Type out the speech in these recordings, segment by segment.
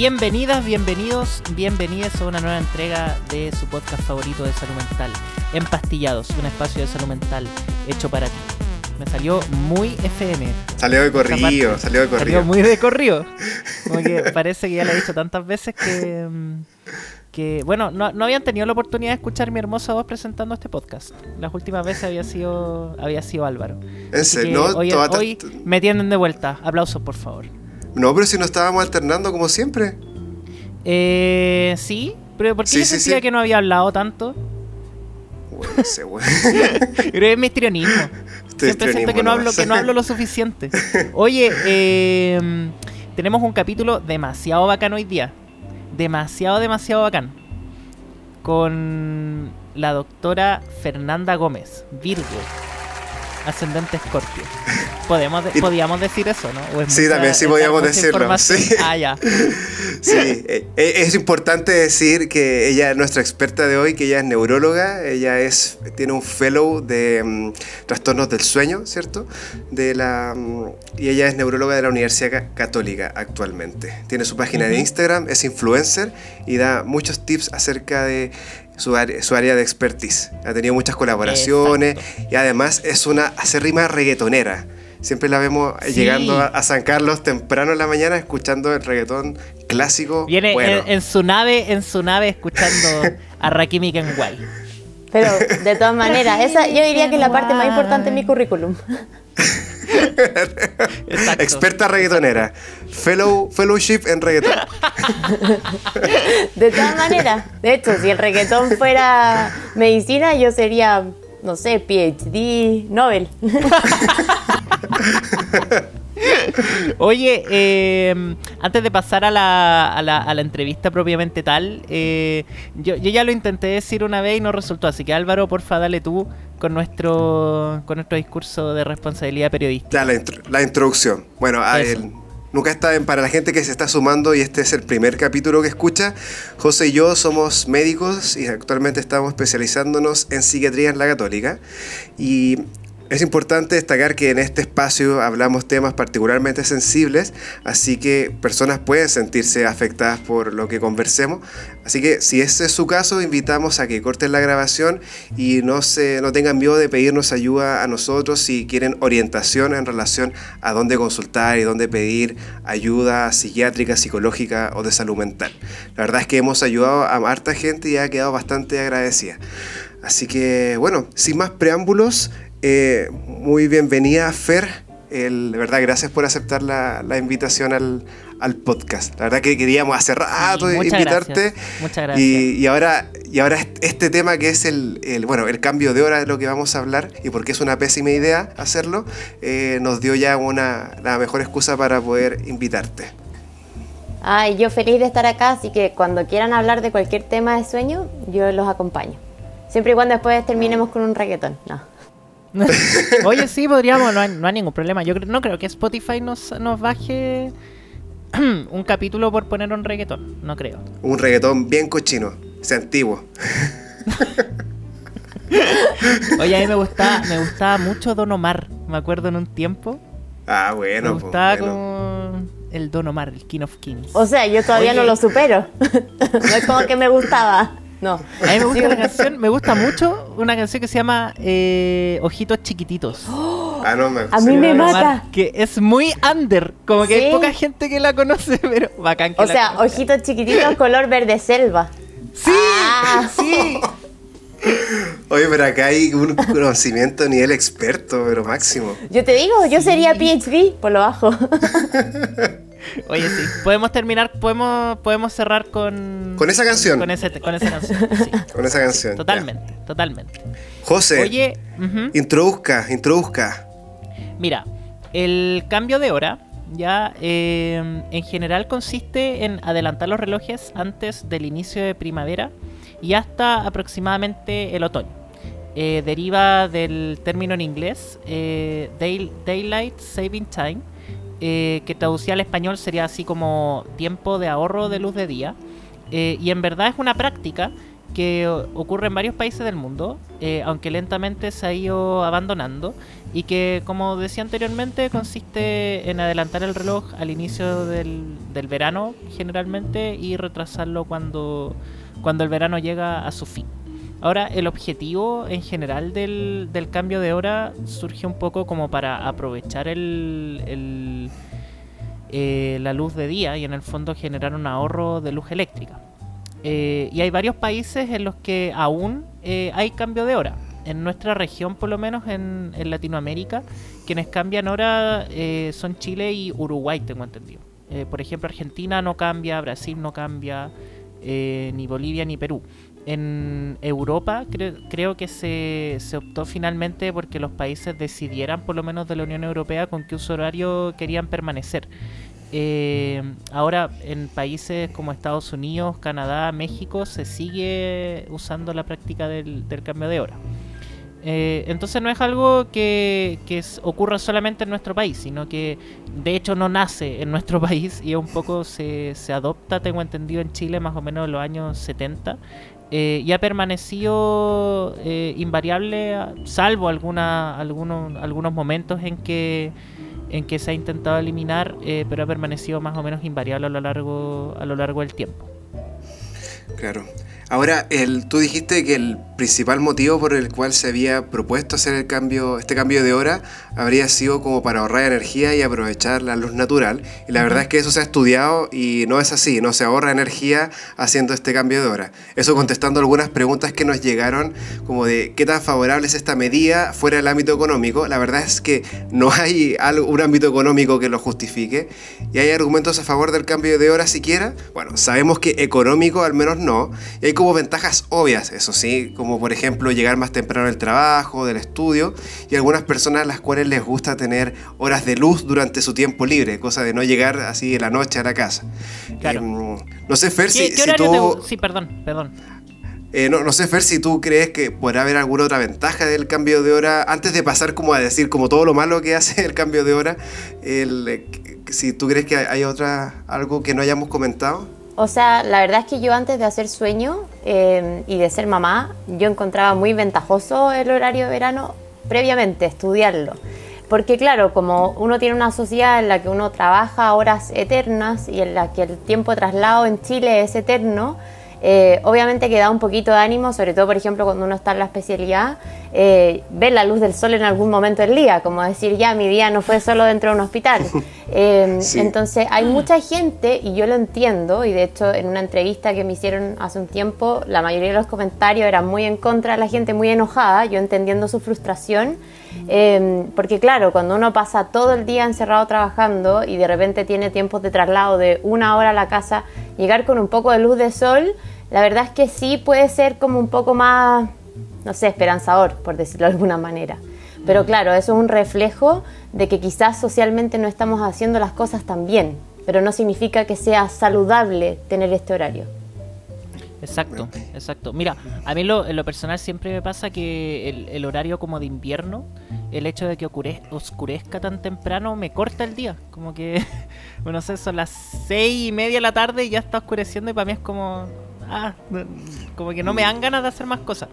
Bienvenidas, bienvenidos, bienvenidas a una nueva entrega de su podcast favorito de salud mental, Empastillados, un espacio de salud mental hecho para ti. Me salió muy FM. Salió de corrido, salió de corrido. Salió muy de corrido. Como que parece que ya lo he dicho tantas veces que, mm, que bueno, no, no habían tenido la oportunidad de escuchar mi hermosa voz presentando este podcast. Las últimas veces había sido había sido Álvaro. ¿En Así serio? que No, hoy, hoy me tienden de vuelta. Aplausos, por favor. No, pero si no estábamos alternando como siempre. Eh, sí, pero ¿por qué Sí, yo sí, sentía sí. que no había hablado tanto? Bueno, no sé, güey. Creo es mi histrionismo. Este Siempre siento que no, hablo, que no hablo lo suficiente. Oye, eh, tenemos un capítulo demasiado bacán hoy día. Demasiado, demasiado bacán. Con la doctora Fernanda Gómez, Virgo, ascendente Escorpio. Podemos de- Y- podíamos decir eso, ¿no? ¿O es Sí, mucha- también sí podíamos decirlo, sí. Ah, ya. Sí, eh, eh, es importante decir que ella es nuestra experta de hoy, que ella es neuróloga, ella es tiene un fellow de mm, trastornos del sueño, ¿cierto? De la mm, y ella es neuróloga de la Universidad Ca- Católica actualmente. Tiene su página de Ujú. Instagram, es influencer y da muchos tips acerca de su área, su área de expertise. Ha tenido muchas colaboraciones y además es una acérrima reggaetonera. Siempre la vemos Sí. llegando a, a San Carlos temprano en la mañana escuchando el reggaetón clásico. Viene bueno. en, en su nave, en su nave escuchando a Rakimi Kenway. Pero de todas maneras, esa yo diría que es la parte más importante de mi currículum. Exacto. Experta reggaetonera. Fellow, fellowship en reggaetón. De todas maneras, de hecho, si el reggaetón fuera medicina, yo sería, no sé, PhD, Nobel. Oye, eh, antes de pasar a la, a la, a la entrevista propiamente tal, eh, yo, yo ya lo intenté decir una vez y no resultó, así que Álvaro, porfa, dale tú con nuestro, con nuestro discurso de responsabilidad periodística. Ya, la, intro- la introducción. Bueno, a el- nunca está bien para la gente que se está sumando y este es el primer capítulo que escucha. José y yo somos médicos y actualmente estamos especializándonos en psiquiatría en la católica. Y es importante destacar que en este espacio hablamos temas particularmente sensibles, así que personas pueden sentirse afectadas por lo que conversemos. Así que si ese es su caso, invitamos a que corten la grabación y no, se, no tengan miedo de pedirnos ayuda a nosotros si quieren orientación en relación a dónde consultar y dónde pedir ayuda psiquiátrica, psicológica o de salud mental. La verdad es que hemos ayudado a harta gente y ha quedado bastante agradecida. Así que bueno, sin más preámbulos, eh, muy bienvenida Fer. El- de verdad, gracias por aceptar la, la invitación al, al podcast. La verdad que queríamos hace rato Sí, muchas invitarte. gracias, muchas gracias. Y, y ahora, y ahora est- este tema que es el, el- bueno, el cambio de hora de lo que vamos a hablar y porque es una pésima idea hacerlo, eh, nos dio ya una, la mejor excusa para poder invitarte. Ay, yo feliz de estar acá, así que cuando quieran hablar de cualquier tema de sueño, yo los acompaño. Siempre y cuando después terminemos con un reggaetón. No. Oye, sí, podríamos, no hay, no hay ningún problema. Yo no creo que Spotify nos, nos baje un capítulo por poner un reggaetón, no creo. Un reggaetón bien cochino, sea antiguo. Oye, a mí me gustaba, me gustaba mucho Don Omar, me acuerdo en un tiempo. Ah, Me bueno. pues, gustaba bueno. como el Don Omar, el King of Kings. O sea, yo todavía Oye. no lo supero. no es como que me gustaba. No. A mí me gusta la canción, me gusta mucho una canción que se llama eh, Ojitos Chiquititos. Ah, no, me, A mí me mata. Que es muy under, como que hay poca gente que la conoce, pero bacán que O la sea, conozca. ojitos chiquititos, color verde selva. Sí, Ah. sí. Oye, pero acá hay un conocimiento a nivel experto, pero máximo. Yo te digo, yo sería PhD por lo bajo. Oye, sí. Podemos terminar, podemos, podemos cerrar con. Con esa canción. Con, ese, con esa canción. Sí. Con esa canción. Totalmente, totalmente. ya. José, Oye, ujú. introduzca, introduzca. mira, el cambio de hora ya eh, en general consiste en adelantar los relojes antes del inicio de primavera y hasta aproximadamente el otoño. Eh, deriva del término en inglés eh, Day- Daylight Saving Time, eh, que traducida al español sería así como tiempo de ahorro de luz de día. Eh, y en verdad es una práctica que ocurre en varios países del mundo, eh, aunque lentamente se ha ido abandonando, y que, como decía anteriormente, consiste en adelantar el reloj al inicio del, del verano generalmente y retrasarlo cuando, cuando el verano llega a su fin. Ahora, el objetivo en general del, del cambio de hora surge un poco como para aprovechar el, eh, la luz de día y en el fondo generar un ahorro de luz eléctrica. Eh, y hay varios países en los que aún eh, hay cambio de hora. En nuestra región, por lo menos en, en Latinoamérica, quienes cambian hora son Chile y Uruguay, tengo entendido. por ejemplo, Argentina no cambia, Brasil no cambia, ni Bolivia ni Perú. En Europa creo que se, se, optó finalmente porque los países decidieran, por lo menos de la Unión Europea, con qué uso horario querían permanecer. Eh, ahora en países como Estados Unidos, Canadá, México se sigue usando la práctica del, cambio de hora. Eh, entonces no es algo que, que ocurra solamente en nuestro país, sino que de hecho no nace en nuestro país y un poco se, se adopta, tengo entendido, en Chile más o menos en los años 70 eh, y ha permanecido eh, invariable, salvo alguna, algunos, algunos momentos en que, en que se ha intentado eliminar, eh, pero ha permanecido más o menos invariable a lo largo, a lo largo del tiempo. Claro. Ahora, el, tú dijiste que el principal motivo por el cual se había propuesto hacer el cambio, este cambio de hora habría sido como para ahorrar energía y aprovechar la luz natural. Y la verdad es que eso se ha estudiado y no es así, no se ahorra energía haciendo este cambio de hora. Eso contestando algunas preguntas que nos llegaron, como de qué tan favorable es esta medida fuera del ámbito económico. La verdad es que no hay un ámbito económico que lo justifique. Y hay argumentos a favor del cambio de hora siquiera. Bueno, sabemos que económico al menos no. Y hay como ventajas obvias, eso sí, como por ejemplo llegar más temprano al trabajo, del estudio, y algunas personas a las cuales les gusta tener horas de luz durante su tiempo libre, cosa de no llegar así de la noche a la casa. Em, no sé, Fer, si, tú... Sí, perdón, perdón. Eh, no, no, sé, Fer, si tú crees que podrá haber alguna otra ventaja del cambio de hora, antes de pasar como a decir como todo lo malo que hace el cambio de hora, el, si tú crees que hay otra, algo que no hayamos comentado. O sea, la verdad es que yo antes de hacer sueño eh, y de ser mamá, yo encontraba muy ventajoso el horario de verano previamente, estudiarlo. Porque claro, como uno tiene una sociedad en la que uno trabaja horas eternas y en la que el tiempo de traslado en Chile es eterno, eh, obviamente que da un poquito de ánimo, sobre todo, por ejemplo, cuando uno está en la especialidad, eh, ver la luz del sol en algún momento del día, como decir, ya, mi día no fue solo dentro de un hospital. Eh, entonces, hay mucha gente, y yo lo entiendo, y de hecho, en una entrevista que me hicieron hace un tiempo, la mayoría de los comentarios eran muy en contra de la gente, muy enojada, yo entendiendo su frustración. Porque claro, cuando uno pasa todo el día encerrado trabajando y de repente tiene tiempos de traslado de una hora a la casa, llegar con un poco de luz de sol, la verdad es que sí puede ser como un poco más, no sé, esperanzador, por decirlo de alguna manera. Pero claro, eso es un reflejo de que quizás socialmente no estamos haciendo las cosas tan bien, pero no significa que sea saludable tener este horario. Exacto, exacto. Mira, a mí lo, en lo personal siempre me pasa que el, horario como de invierno, el hecho de que oscurezca tan temprano me corta el día. Como que, bueno, sé, son las seis y media de la tarde y ya está oscureciendo y para mí es como, ah, como que no me dan ganas de hacer más cosas.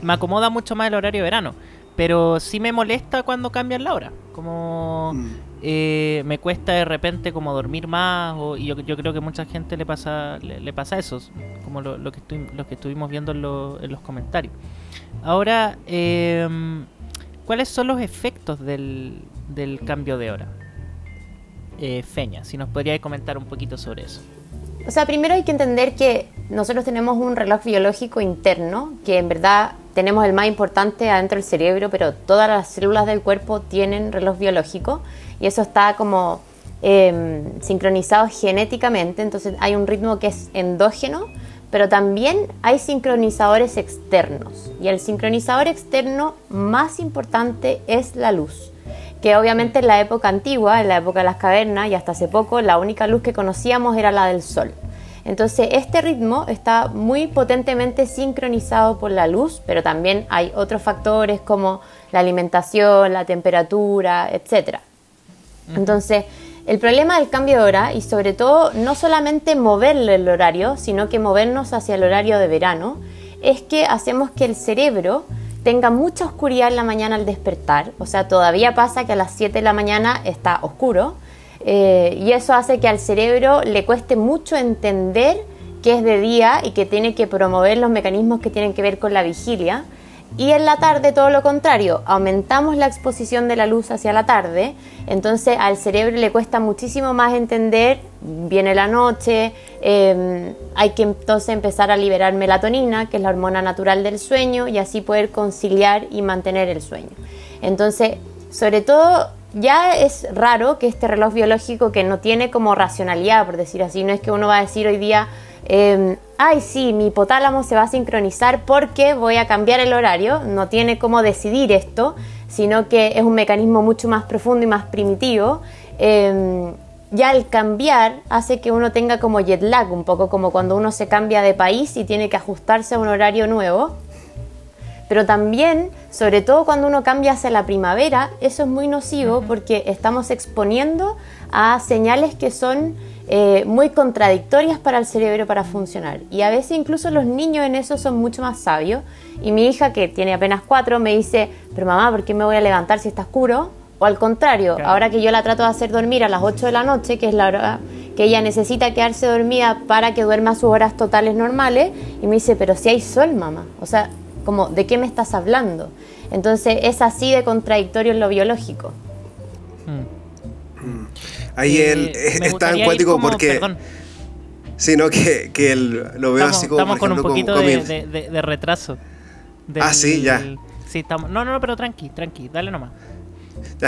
Me acomoda mucho más el horario de verano, pero sí me molesta cuando cambian la hora. Como mm. Eh, me cuesta de repente como dormir más, o, y yo, yo, creo que mucha gente le pasa le, pasa eso, como lo, que, lo que estuvimos viendo en, los comentarios. Ahora, em, ¿cuáles son los efectos del, del cambio de hora? Eh, Feña, si nos podría comentar un poquito sobre eso. O sea, primero hay que entender que nosotros tenemos un reloj biológico interno, que en verdad tenemos el más importante adentro del cerebro, pero todas las células del cuerpo tienen reloj biológico y eso está como em, sincronizado genéticamente, entonces hay un ritmo que es endógeno, pero también hay sincronizadores externos y el sincronizador externo más importante es la luz que obviamente en la época antigua, en la época de las cavernas y hasta hace poco, la única luz que conocíamos era la del sol. Entonces este ritmo está muy potentemente sincronizado por la luz, pero también hay otros factores como la alimentación, la temperatura, etc. Entonces el problema del cambio de hora y sobre todo no solamente moverle el horario, sino que movernos hacia el horario de verano, es que hacemos que el cerebro tenga mucha oscuridad en la mañana al despertar. O sea, todavía pasa que a las 7 de la mañana está oscuro. Eh, y eso hace que al cerebro le cueste mucho entender que es de día y que tiene que promover los mecanismos que tienen que ver con la vigilia. Y en la tarde todo lo contrario, aumentamos la exposición de la luz hacia la tarde, entonces al cerebro le cuesta muchísimo más entender, viene la noche, em, hay que entonces empezar a liberar melatonina, que es la hormona natural del sueño, y así poder conciliar y mantener el sueño. Entonces, sobre todo, ya es raro que este reloj biológico que no tiene como racionalidad, por decir así, no es que uno va a decir hoy día, eh, ay sí, mi hipotálamo se va a sincronizar porque voy a cambiar el horario, no tiene cómo decidir esto, sino que es un mecanismo mucho más profundo y más primitivo. Em, ya el cambiar hace que uno tenga como jet lag, un poco como cuando uno se cambia de país y tiene que ajustarse a un horario nuevo. Pero también, sobre todo cuando uno cambia hacia la primavera, eso es muy nocivo porque estamos exponiendo a señales que son eh, muy contradictorias para el cerebro para funcionar. Y a veces incluso los niños en eso son mucho más sabios. Y mi hija, que tiene apenas cuatro, me dice, pero mamá, ¿por qué me voy a levantar si está oscuro? O al contrario, ahora que yo la trato de hacer dormir a las 8 de la noche, que es la hora que ella necesita quedarse dormida para que duerma sus horas totales normales, y me dice, pero si hay sol, mamá. O sea, como, ¿de qué me estás hablando? Entonces es así de contradictorio en lo biológico. Mm. Ahí él es tan cuático porque... Sino que, que lo veo así como... Estamos con un poquito de, retraso. ah, sí, ya. Sí, estamos, no, no, pero tranqui, tranqui, dale nomás.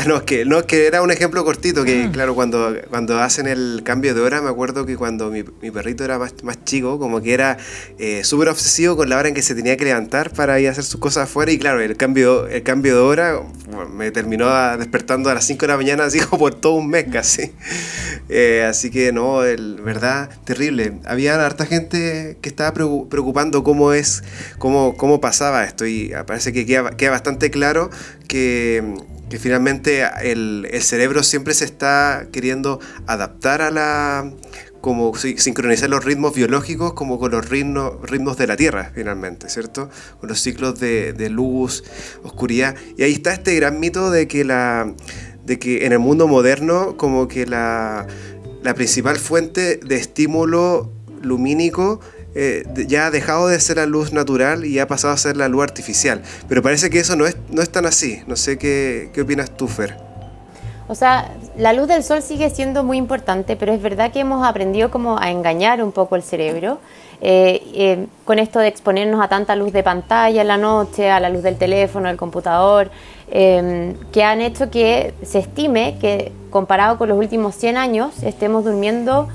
No, es que, no, que era un ejemplo cortito, que mm. claro, cuando, cuando hacen el cambio de hora, me acuerdo que cuando mi, perrito era más, más, chico, como que era eh, súper obsesivo con la hora en que se tenía que levantar para ir a hacer sus cosas afuera, y claro, el cambio, el cambio de hora me terminó despertando a las 5 de la mañana, así como por todo un mes casi. Eh, así que no, el, verdad, terrible. Había harta gente que estaba preocupando cómo es, cómo, cómo pasaba esto, y parece que queda, queda bastante claro que finalmente el, cerebro siempre se está queriendo adaptar a la como sincronizar los ritmos biológicos como con los ritmos, ritmos de la Tierra, finalmente, ¿cierto? Con los ciclos de, luz, oscuridad. Y ahí está este gran mito de que, la, de que en el mundo moderno como que la, la principal fuente de estímulo lumínico eh, ya ha dejado de ser la luz natural y ha pasado a ser la luz artificial. Pero parece que eso no es, no es tan así. No sé qué, qué opinas tú, Fer. O sea, la luz del sol sigue siendo muy importante, pero es verdad que hemos aprendido como a engañar un poco el cerebro eh, eh, con esto de exponernos a tanta luz de pantalla en la noche, a la luz del teléfono, del computador, que han hecho que se estime que comparado con los últimos 100 años estemos durmiendo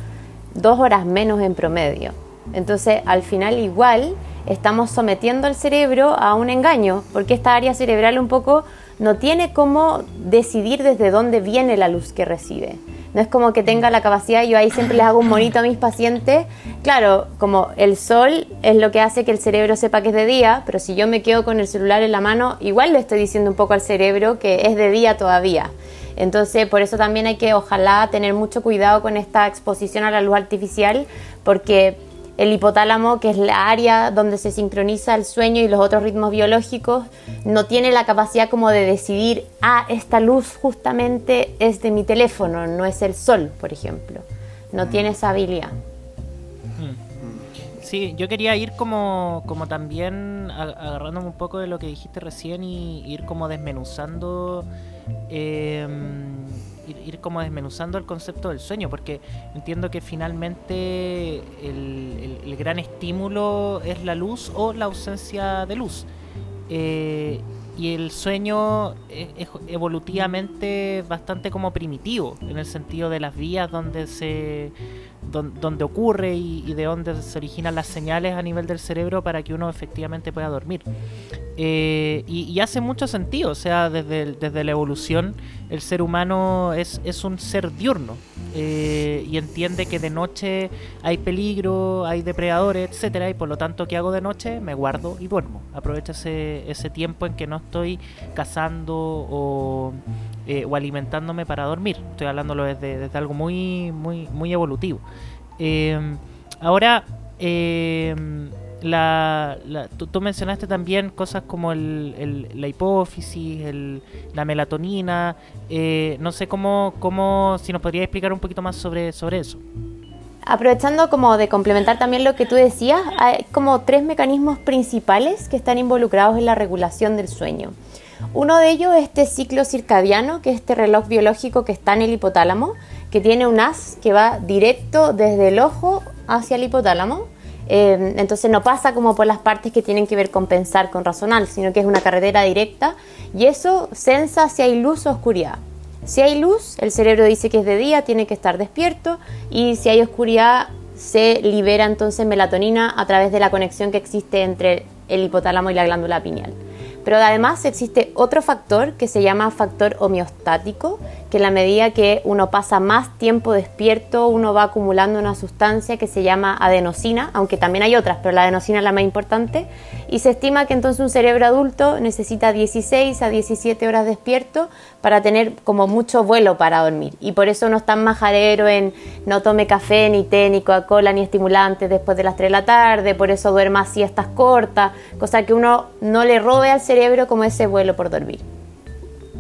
dos horas menos en promedio. Entonces, al final igual estamos sometiendo al cerebro a un engaño, porque esta área cerebral un poco no tiene cómo decidir desde dónde viene la luz que recibe. No es como que tenga la capacidad, yo ahí siempre les hago un monito a mis pacientes. Claro, como el sol es lo que hace que el cerebro sepa que es de día, pero si yo me quedo con el celular en la mano, igual le estoy diciendo un poco al cerebro que es de día todavía. Entonces, por eso también hay que, ojalá, tener mucho cuidado con esta exposición a la luz artificial, porque el hipotálamo, que es la área donde se sincroniza el sueño y los otros ritmos biológicos, no tiene la capacidad como de decidir, ah, esta luz justamente es de mi teléfono, no es el sol, por ejemplo. No mm. tiene esa habilidad. Sí, yo quería ir como, como también agarrándome un poco de lo que dijiste recién y ir como desmenuzando eh, ir, como desmenuzando el concepto del sueño, porque entiendo que finalmente el, gran estímulo es la luz o la ausencia de luz. Eh, y el sueño es, evolutivamente bastante como primitivo, en el sentido de las vías donde se donde, ocurre y, de dónde se originan las señales a nivel del cerebro para que uno efectivamente pueda dormir. Eh, y, hace mucho sentido, o sea, desde, desde la evolución el ser humano es, es un ser diurno eh, y entiende que de noche hay peligro, hay depredadores, etcétera, y por lo tanto, ¿qué hago de noche? Me guardo y duermo. Aprovecho ese, ese tiempo en que no estoy cazando o, eh, o alimentándome para dormir. Estoy hablándolo desde, desde algo muy, muy, muy evolutivo. ahora, la, tú, mencionaste también cosas como el, la hipófisis, la melatonina. Eh, no sé cómo, cómo, si nos podría explicar un poquito más sobre, sobre eso. Aprovechando como de complementar también lo que tú decías, hay como tres mecanismos principales que están involucrados en la regulación del sueño. Uno de ellos es este ciclo circadiano, que es este reloj biológico que está en el hipotálamo, que tiene un haz que va directo desde el ojo hacia el hipotálamo Em, entonces no pasa como por las partes que tienen que ver con pensar, con razonar, sino que es una carretera directa y eso sensa si hay luz o oscuridad. Si hay luz, el cerebro dice que es de día, tiene que estar despierto y si hay oscuridad, se libera entonces melatonina a través de la conexión que existe entre el hipotálamo y la glándula pineal. Pero además existe otro factor que se llama factor homeostático, que en la medida que uno pasa más tiempo despierto, uno va acumulando una sustancia que se llama adenosina, aunque también hay otras, pero la adenosina es la más importante, y se estima que entonces un cerebro adulto necesita 16 a 17 horas despierto para tener como mucho vuelo para dormir. Y por eso no es tan majadero en no tome café, ni té, ni Coca-Cola, ni estimulantes después de las 3 de la tarde, por eso duerma siestas cortas, cosa que uno no le robe al cerebro como ese vuelo por dormir.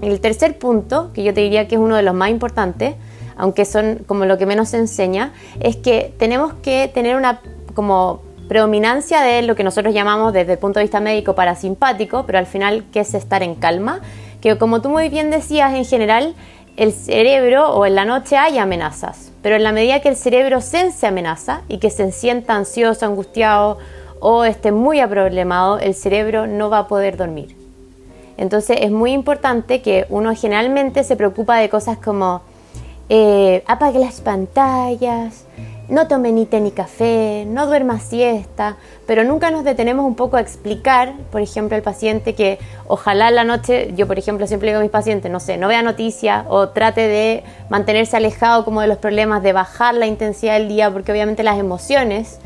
El tercer punto, que yo te diría que es uno de los más importantes, aunque son como lo que menos se enseña, es que tenemos que tener una como predominancia de lo que nosotros llamamos desde el punto de vista médico parasimpático, pero al final que es estar en calma, que como tú muy bien decías, en general el cerebro o en la noche hay amenazas, pero en la medida que el cerebro sense amenaza y que se sienta ansioso, angustiado o esté muy aproblemado, el cerebro no va a poder dormir. Entonces es muy importante que uno generalmente se preocupa de cosas como eh, apague las pantallas, no tome ni té ni café, no duerma siesta, pero nunca nos detenemos un poco a explicar, por ejemplo, al paciente que ojalá la noche, yo por ejemplo siempre digo a mis pacientes, no sé, no vea noticias o trate de mantenerse alejado como de los problemas, de bajar la intensidad del día, porque obviamente las emociones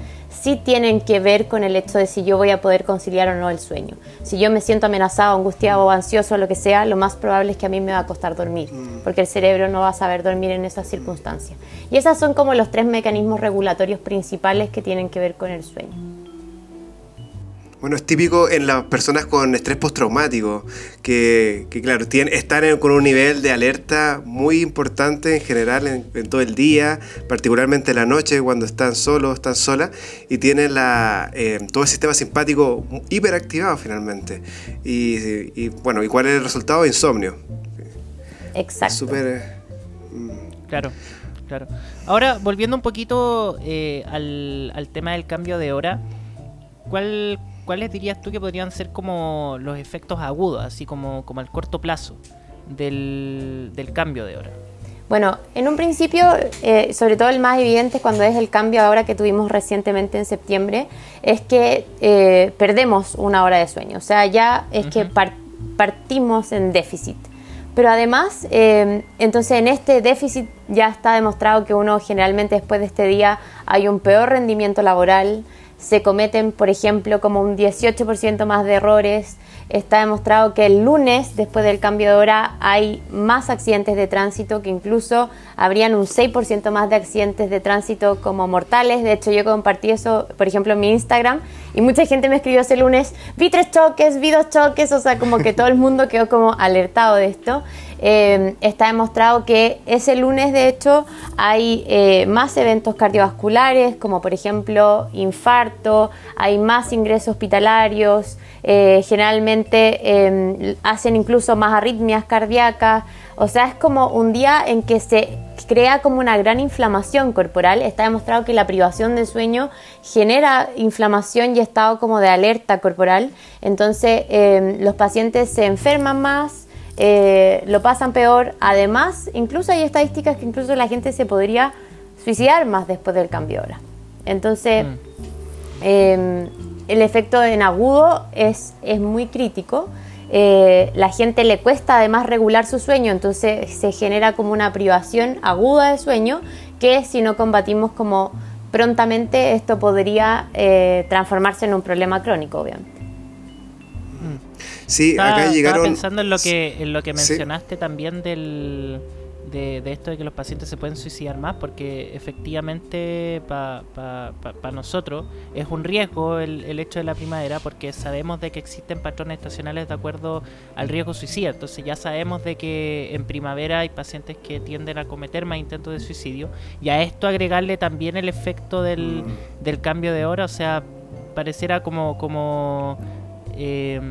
sí tienen que ver con el hecho de si yo voy a poder conciliar o no el sueño. Si yo me siento amenazado, angustiado o ansioso, lo que sea, lo más probable es que a mí me va a costar dormir, mm. porque el cerebro no va a saber dormir en esas circunstancias. Y esos son como los tres mecanismos regulatorios principales que tienen que ver con el sueño. Bueno, es típico en las personas con estrés postraumático, que, que claro, tienen, están con un nivel de alerta muy importante en general en, todo el día, particularmente en la noche cuando están solos, están solas, y tienen la, eh, todo el sistema simpático hiperactivado finalmente. Y, bueno, ¿y cuál es el resultado? Insomnio. Exacto. Súper... Mm. Claro. Claro. Ahora, volviendo un poquito eh, al, al tema del cambio de hora, ¿cuál, ¿cuáles dirías tú que podrían ser como los efectos agudos, así como, como al corto plazo del, cambio de hora? Bueno, en un principio, eh, sobre todo el más evidente cuando es el cambio ahora que tuvimos recientemente en septiembre, es que eh, perdemos una hora de sueño. O sea, ya es que partimos en déficit. Pero además, eh, entonces en este déficit ya está demostrado que uno generalmente después de este día hay un peor rendimiento laboral, se cometen, por ejemplo, como un 18% más de errores. Está demostrado que el lunes, después del cambio de hora, hay más accidentes de tránsito, que incluso habrían un 6% más de accidentes de tránsito como mortales. De hecho, yo compartí eso, por ejemplo, en mi Instagram, y mucha gente me escribió ese lunes, vi tres choques, vi dos choques, o sea, como que todo el mundo quedó como alertado de esto. Eh, está demostrado que ese lunes, de hecho, hay eh, más eventos cardiovasculares, como por ejemplo infarto, hay más ingresos hospitalarios, eh, generalmente hacen incluso más arritmias cardíacas, o sea, es como un día en que se crea como una gran inflamación corporal. Está demostrado que la privación de sueño genera inflamación y estado como de alerta corporal. Entonces los pacientes se enferman más, eh, lo pasan peor. Además, incluso hay estadísticas que incluso la gente se podría suicidar más después del cambio de hora. Entonces, mm. em, el efecto en agudo es, es muy crítico. Eh, la gente le cuesta además regular su sueño, entonces se genera como una privación aguda de sueño que si no combatimos como prontamente esto podría eh, transformarse en un problema crónico, obviamente. Sí, acá llegaron. Estaba pensando en lo que, en lo que mencionaste también del, de, esto de que los pacientes se pueden suicidar más, porque efectivamente para nosotros es un riesgo el, el, hecho de la primavera, porque sabemos de que existen patrones estacionales de acuerdo al riesgo suicida. Entonces ya sabemos de que en primavera hay pacientes que tienden a cometer más intentos de suicidio, y a esto agregarle también el efecto del, mm. del cambio de hora, o sea, pareciera como... como eh,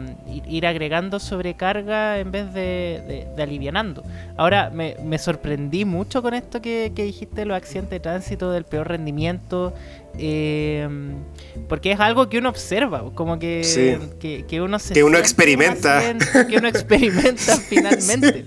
ir agregando sobrecarga en vez de, de, alivianando. Ahora, me, sorprendí mucho con esto que, dijiste de los accidentes de tránsito, del peor rendimiento, eh, porque es algo que uno observa, como que, que, uno se... Que uno experimenta. que uno experimenta finalmente.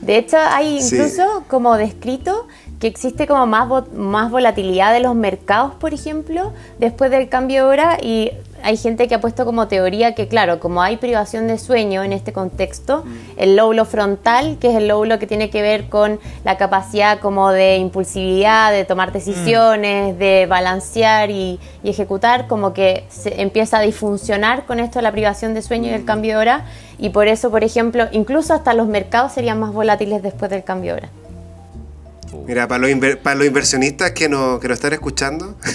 De hecho, hay incluso como descrito que existe como más, más volatilidad de los mercados, por ejemplo, después del cambio de hora y hay gente que ha puesto como teoría que, claro, como hay privación de sueño en este contexto, mm. el lóbulo frontal, que es el lóbulo que tiene que ver con la capacidad como de impulsividad, de tomar decisiones, mm. de balancear y, ejecutar, como que se empieza a disfuncionar con esto de la privación de sueño y el mm. cambio de hora, y por eso, por ejemplo, incluso hasta los mercados serían más volátiles después del cambio de hora. Mira, para los, para los inversionistas que no, que no están escuchando,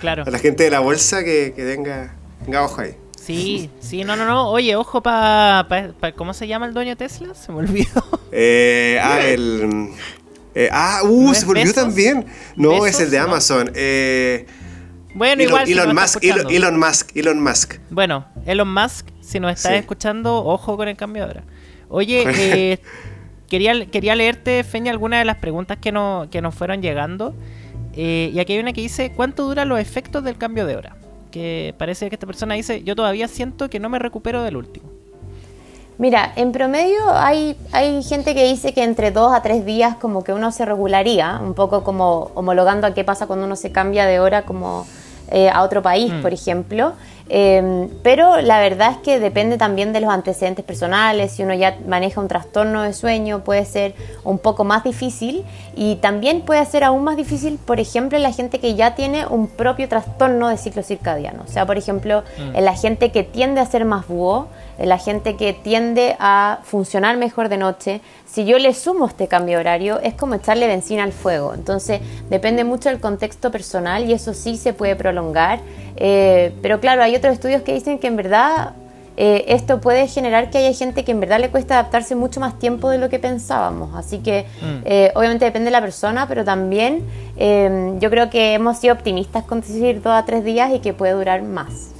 Claro. A la gente de la bolsa que, que tenga, ojo ahí. Sí, sí, no, no, no. Oye, ojo para. ¿Cómo se llama el dueño Tesla? Se me olvidó. Eh, ah, el. Eh, ah, uh, se me olvidó también. No, es el de Amazon. Eh, bueno, igual. Elon, Musk, Elon, Musk, Elon Musk. Bueno, Elon Musk, si nos estás escuchando, ojo con el cambio de hora. Oye, eh, quería, quería leerte, Feña, algunas de las preguntas que, no, que nos fueron llegando. Eh, y aquí hay una que dice, ¿cuánto duran los efectos del cambio de hora? Que parece que esta persona dice, yo todavía siento que no me recupero del último. Mira, en promedio hay, hay gente que dice que entre dos a tres días como que uno se regularía, un poco como homologando a qué pasa cuando uno se cambia de hora como eh, a otro país, mm. por ejemplo. Em, pero la verdad es que depende también de los antecedentes personales. Si uno ya maneja un trastorno de sueño, puede ser un poco más difícil. Y también puede ser aún más difícil, por ejemplo, en la gente que ya tiene un propio trastorno de ciclo circadiano. O sea, por ejemplo, mm. en la gente que tiende a ser más búho, en la gente que tiende a funcionar mejor de noche. Si yo le sumo este cambio de horario, es como echarle benzina al fuego. Entonces, depende mucho del contexto personal y eso sí se puede prolongar. Eh, pero claro, hay otros estudios que dicen que en verdad eh, esto puede generar que haya gente que en verdad le cuesta adaptarse mucho más tiempo de lo que pensábamos. Así que mm. eh, obviamente depende de la persona, pero también yo creo que hemos sido optimistas con decir dos a tres días y que puede durar más.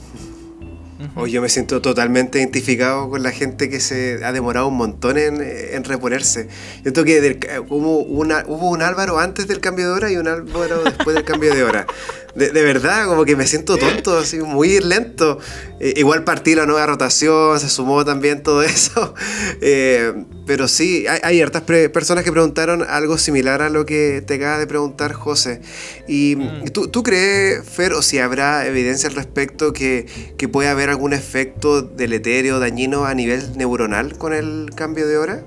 Hoy yo me siento totalmente identificado con la gente que se ha demorado un montón en, reponerse. Yo creo que hubo, una, hubo un Álvaro antes del cambio de hora y un Álvaro después del cambio de hora. De, verdad, como que me siento tonto, así muy lento. Eh, igual partí la nueva rotación, se sumó también todo eso. Eh, pero sí, hay, hay hartas personas que preguntaron algo similar a lo que te acaba de preguntar José. ¿Y mm. ¿tú, tú, crees, Fer, o si habrá evidencia al respecto que, que puede haber algún efecto deleterio, dañino a nivel neuronal con el cambio de hora?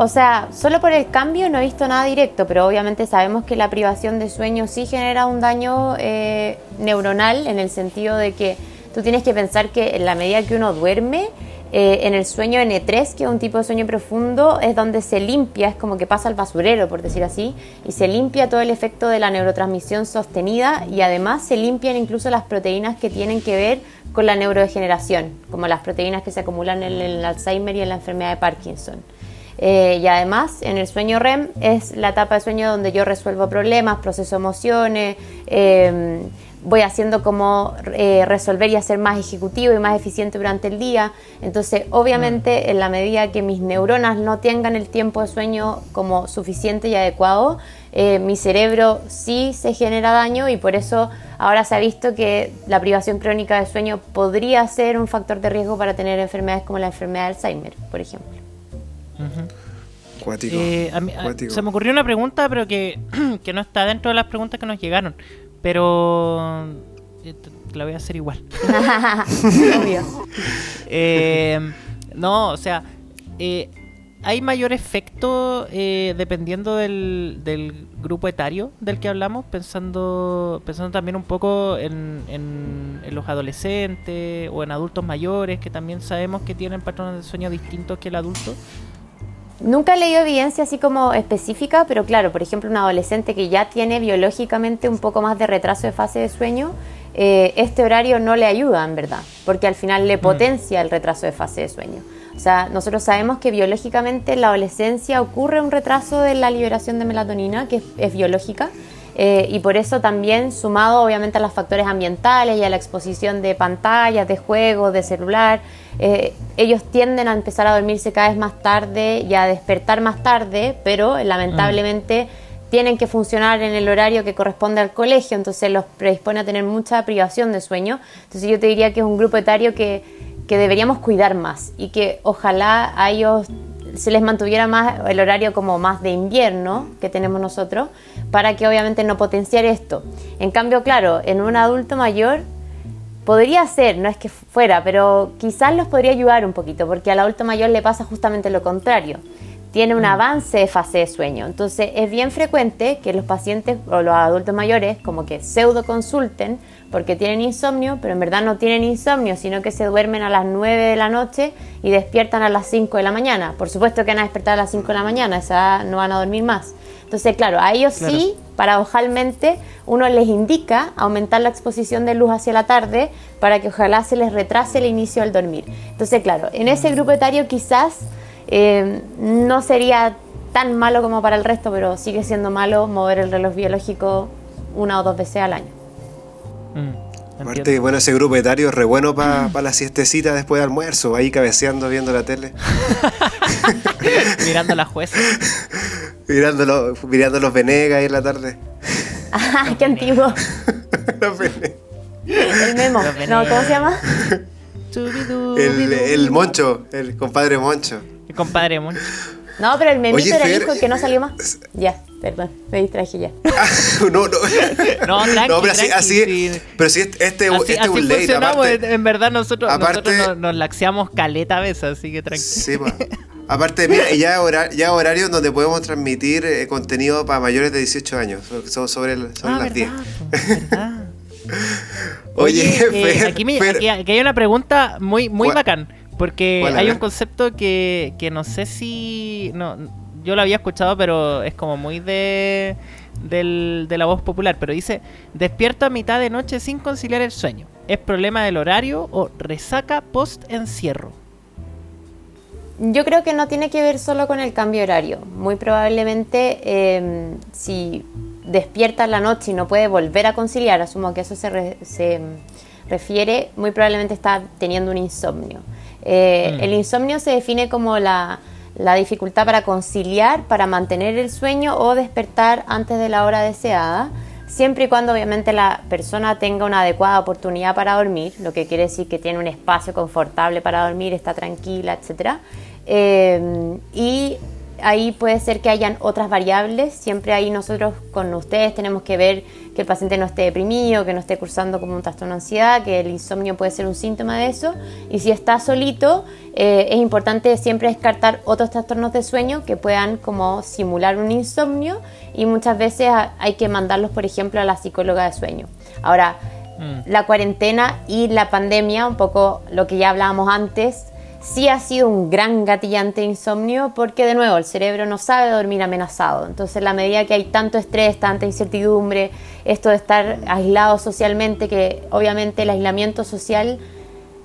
O sea, solo por el cambio no he visto nada directo, pero obviamente sabemos que la privación de sueño sí genera un daño eh, neuronal en el sentido de que tú tienes que pensar que en la medida que uno duerme, eh, en el sueño N3, que es un tipo de sueño profundo, es donde se limpia, es como que pasa al basurero, por decir así, y se limpia todo el efecto de la neurotransmisión sostenida y además se limpian incluso las proteínas que tienen que ver con la neurodegeneración, como las proteínas que se acumulan en el Alzheimer y en la enfermedad de Parkinson. Eh, y además, en el sueño REM es la etapa de sueño donde yo resuelvo problemas, proceso emociones, em, voy haciendo como eh, resolver y hacer más ejecutivo y más eficiente durante el día. Entonces, obviamente, en la medida que mis neuronas no tengan el tiempo de sueño como suficiente y adecuado, eh, mi cerebro sí se genera daño y por eso ahora se ha visto que la privación crónica de sueño podría ser un factor de riesgo para tener enfermedades como la enfermedad de Alzheimer, por ejemplo. Eh, se me ocurrió una pregunta, pero que, no está dentro de las preguntas que nos llegaron. Pero eh, la voy a hacer igual. eh, no, o sea, eh, hay mayor efecto eh, dependiendo del, del, grupo etario del que hablamos, pensando, pensando también un poco en, en, los adolescentes o en adultos mayores que también sabemos que tienen patrones de sueño distintos que el adulto. Nunca he leído evidencia así como específica, pero claro, por ejemplo, un adolescente que ya tiene biológicamente un poco más de retraso de fase de sueño, eh, este horario no le ayuda, en verdad, porque al final le mm. potencia el retraso de fase de sueño. O sea, nosotros sabemos que biológicamente en la adolescencia ocurre un retraso de la liberación de melatonina, que es, biológica, eh, y por eso también, sumado obviamente a los factores ambientales y a la exposición de pantallas, de juegos, de celular, eh, ellos tienden a empezar a dormirse cada vez más tarde y a despertar más tarde, pero lamentablemente mm. tienen que funcionar en el horario que corresponde al colegio, entonces los predispone a tener mucha privación de sueño. Entonces yo te diría que es un grupo etario que que deberíamos cuidar más y que ojalá a ellos se les mantuviera más el horario como más de invierno que tenemos nosotros para que obviamente no potenciar esto. En cambio, claro, en un adulto mayor podría ser, no es que fuera, pero quizás los podría ayudar un poquito porque al adulto mayor le pasa justamente lo contrario. Tiene un mm. avance de fase de sueño. Entonces es bien frecuente que los pacientes o los adultos mayores como que pseudo consulten porque tienen insomnio, pero en verdad no tienen insomnio, sino que se duermen a las 9 de la noche y despiertan a las 5 de la mañana. Por supuesto que van a despertar a las 5 de la mañana, esa no van a dormir más. Entonces, claro, a ellos sí, paradojalmente, uno les indica aumentar la exposición de luz hacia la tarde para que ojalá se les retrase el inicio al dormir. Entonces, claro, en ese grupo etario quizás eh, no sería tan malo como para el resto, pero sigue siendo malo mover el reloj biológico una o dos veces al año. Mm, Aparte, bueno, ese grupo etario es re bueno para la siestecita después de almuerzo, ahí cabeceando, viendo la tele. mirando a la jueza. mirando, mirando los Venegas ahí en la tarde. ¡Ay, qué antiguo! los Venegas. El memo. No, ¿cómo se llama? el, el Moncho, el compadre Moncho. El compadre Moncho. No, pero el memito era el hijo que no salió más. Ya, perdón, me distraje ya. no, no. No, tranqui, no, pero así, así pero si este, este, así, este un late, aparte, en verdad nosotros, aparte, nosotros nos, laxeamos caleta a veces, así que tranquilo. Sí, pues. Aparte, mira, ya, hora, ya horarios donde podemos transmitir eh, contenido para mayores de 18 años, sobre, sobre ah, las 10. ¿verdad? Oye, eh, aquí, me, aquí, aquí, hay una pregunta muy, muy bacán. Porque hay un concepto que, que no sé si. No, yo lo había escuchado, pero es como muy de, de la voz popular. Pero dice: Despierto a mitad de noche sin conciliar el sueño. ¿Es problema del horario o resaca post-encierro? Yo creo que no tiene que ver solo con el cambio horario. Muy probablemente, em, si despierta en la noche y no puede volver a conciliar, asumo que eso se, se refiere, muy probablemente está teniendo un insomnio. Eh, mm. El insomnio se define como la, dificultad para conciliar, para mantener el sueño o despertar antes de la hora deseada, siempre y cuando obviamente la persona tenga una adecuada oportunidad para dormir, lo que quiere decir que tiene un espacio confortable para dormir, está tranquila, etc. Eh, y ahí puede ser que hayan otras variables. Siempre ahí nosotros con ustedes tenemos que ver que el paciente no esté deprimido, que no esté cursando como un trastorno de ansiedad, que el insomnio puede ser un síntoma de eso. Y si está solito, eh, es importante siempre descartar otros trastornos de sueño que puedan como simular un insomnio y muchas veces hay que mandarlos, por ejemplo, a la psicóloga de sueño. Ahora, mm. la cuarentena y la pandemia, un poco lo que ya hablábamos antes, sí ha sido un gran gatillante de insomnio porque de nuevo el cerebro no sabe dormir amenazado. Entonces la medida que hay tanto estrés, tanta incertidumbre, esto de estar aislado socialmente, que obviamente el aislamiento social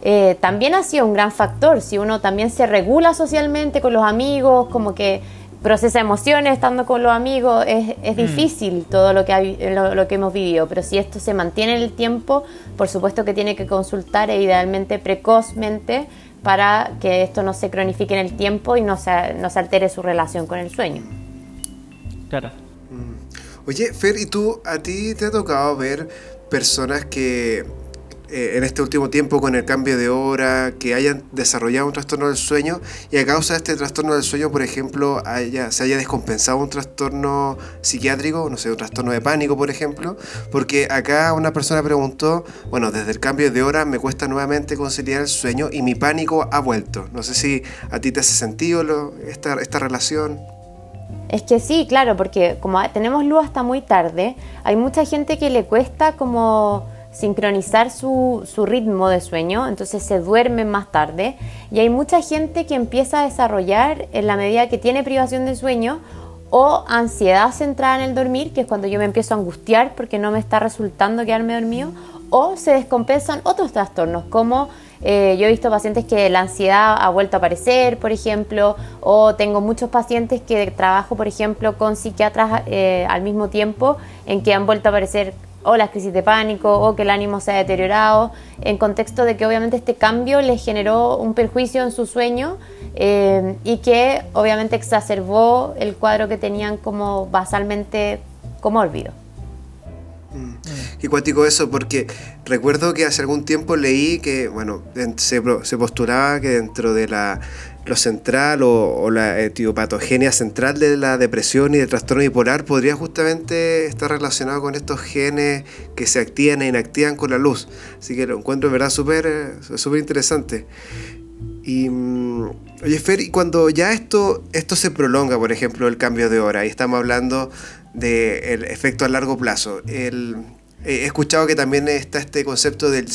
eh, también ha sido un gran factor. Si uno también se regula socialmente con los amigos, como que procesa emociones estando con los amigos, es, es mm. difícil todo lo que, lo, lo, que hemos vivido, pero si esto se mantiene en el tiempo, por supuesto que tiene que consultar e idealmente precozmente para que esto no se cronifique en el tiempo y no se, no se altere su relación con el sueño. Claro. Mm. Oye, Fer, ¿y tú, a ti te ha tocado ver personas que eh, en este último tiempo con el cambio de hora, que hayan desarrollado un trastorno del sueño y a causa de este trastorno del sueño, por ejemplo, haya, se haya descompensado un trastorno psiquiátrico, no sé, un trastorno de pánico, por ejemplo, porque acá una persona preguntó, bueno, desde el cambio de hora me cuesta nuevamente conciliar el sueño y mi pánico ha vuelto. No sé si a ti te hace sentido esta, esta relación. Es que sí, claro, porque como tenemos luz hasta muy tarde, hay mucha gente que le cuesta como sincronizar su, su, ritmo de sueño, entonces se duerme más tarde. Y hay mucha gente que empieza a desarrollar en la medida que tiene privación de sueño o ansiedad centrada en el dormir, que es cuando yo me empiezo a angustiar porque no me está resultando quedarme dormido, o se descompensan otros trastornos como eh, yo he visto pacientes que la ansiedad ha vuelto a aparecer, por ejemplo, o tengo muchos pacientes que trabajo, por ejemplo, con psiquiatras eh, al mismo tiempo en que han vuelto a aparecer o las crisis de pánico o que el ánimo se ha deteriorado, en contexto de que obviamente este cambio les generó un perjuicio en su sueño eh, y que obviamente exacerbó el cuadro que tenían como basalmente como olvido. Mm. Qué cuático eso, porque recuerdo que hace algún tiempo leí que, bueno, se, se postulaba que dentro de la lo central o, la etiopatogenia central de la depresión y del trastorno bipolar podría justamente estar relacionado con estos genes que se activan e inactivan con la luz. Así que lo encuentro en verdad súper eh, súper interesante. Y, mm, oye, Fer, y cuando ya esto, esto se prolonga, por ejemplo, el cambio de hora, y estamos hablando del efecto a largo plazo, el he escuchado que también está este concepto del,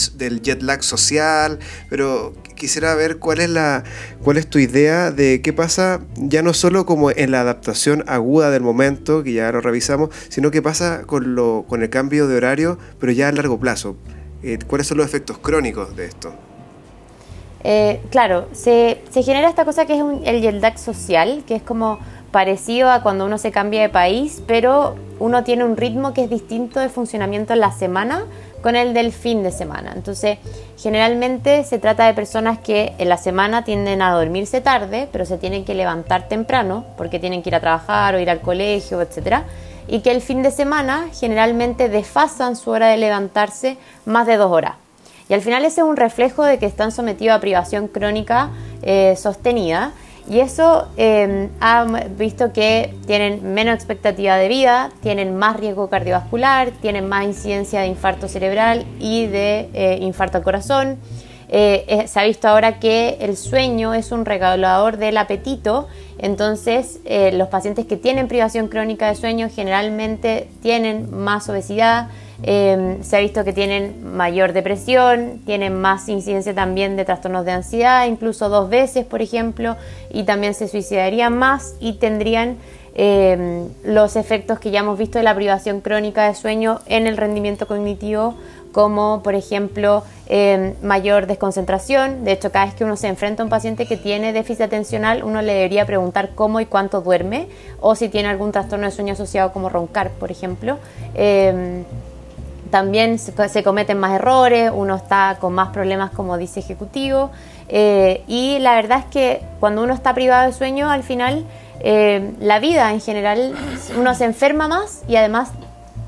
jet lag social, pero quisiera ver cuál es la cuál es tu idea de qué pasa ya no solo como en la adaptación aguda del momento, que ya lo revisamos, sino qué pasa con, lo, con el cambio de horario, pero ya a largo plazo. Eh, ¿Cuáles son los efectos crónicos de esto? Eh, claro, se, genera esta cosa que es el jet lag social, que es como parecido a cuando uno se cambia de país, pero uno tiene un ritmo que es distinto de funcionamiento en la semana con el del fin de semana. Entonces, generalmente se trata de personas que en la semana tienden a dormirse tarde, pero se tienen que levantar temprano porque tienen que ir a trabajar o ir al colegio, etc. Y que el fin de semana generalmente desfasan su hora de levantarse más de dos horas. Y al final ese es un reflejo de que están sometidos a privación crónica eh, sostenida y eso eh, ha visto que tienen menos expectativa de vida, tienen más riesgo cardiovascular, tienen más incidencia de infarto cerebral y de eh, infarto al corazón. Eh, se ha visto ahora que el sueño es un regulador del apetito, entonces los pacientes que tienen privación crónica de sueño generalmente tienen más obesidad, Em, se ha visto que tienen mayor depresión, tienen más incidencia también de trastornos de ansiedad, incluso dos veces, por ejemplo, y también se suicidarían más y tendrían em, los efectos que ya hemos visto de la privación crónica de sueño en el rendimiento cognitivo, como por ejemplo em, mayor desconcentración. De hecho, cada vez que uno se enfrenta a un paciente que tiene déficit atencional, uno le debería preguntar cómo y cuánto duerme, o si tiene algún trastorno de sueño asociado como roncar, por ejemplo también se, cometen más errores, uno está con más problemas como dice ejecutivo eh, y la verdad es que cuando uno está privado de sueño al final eh, la vida en general uno se enferma más y además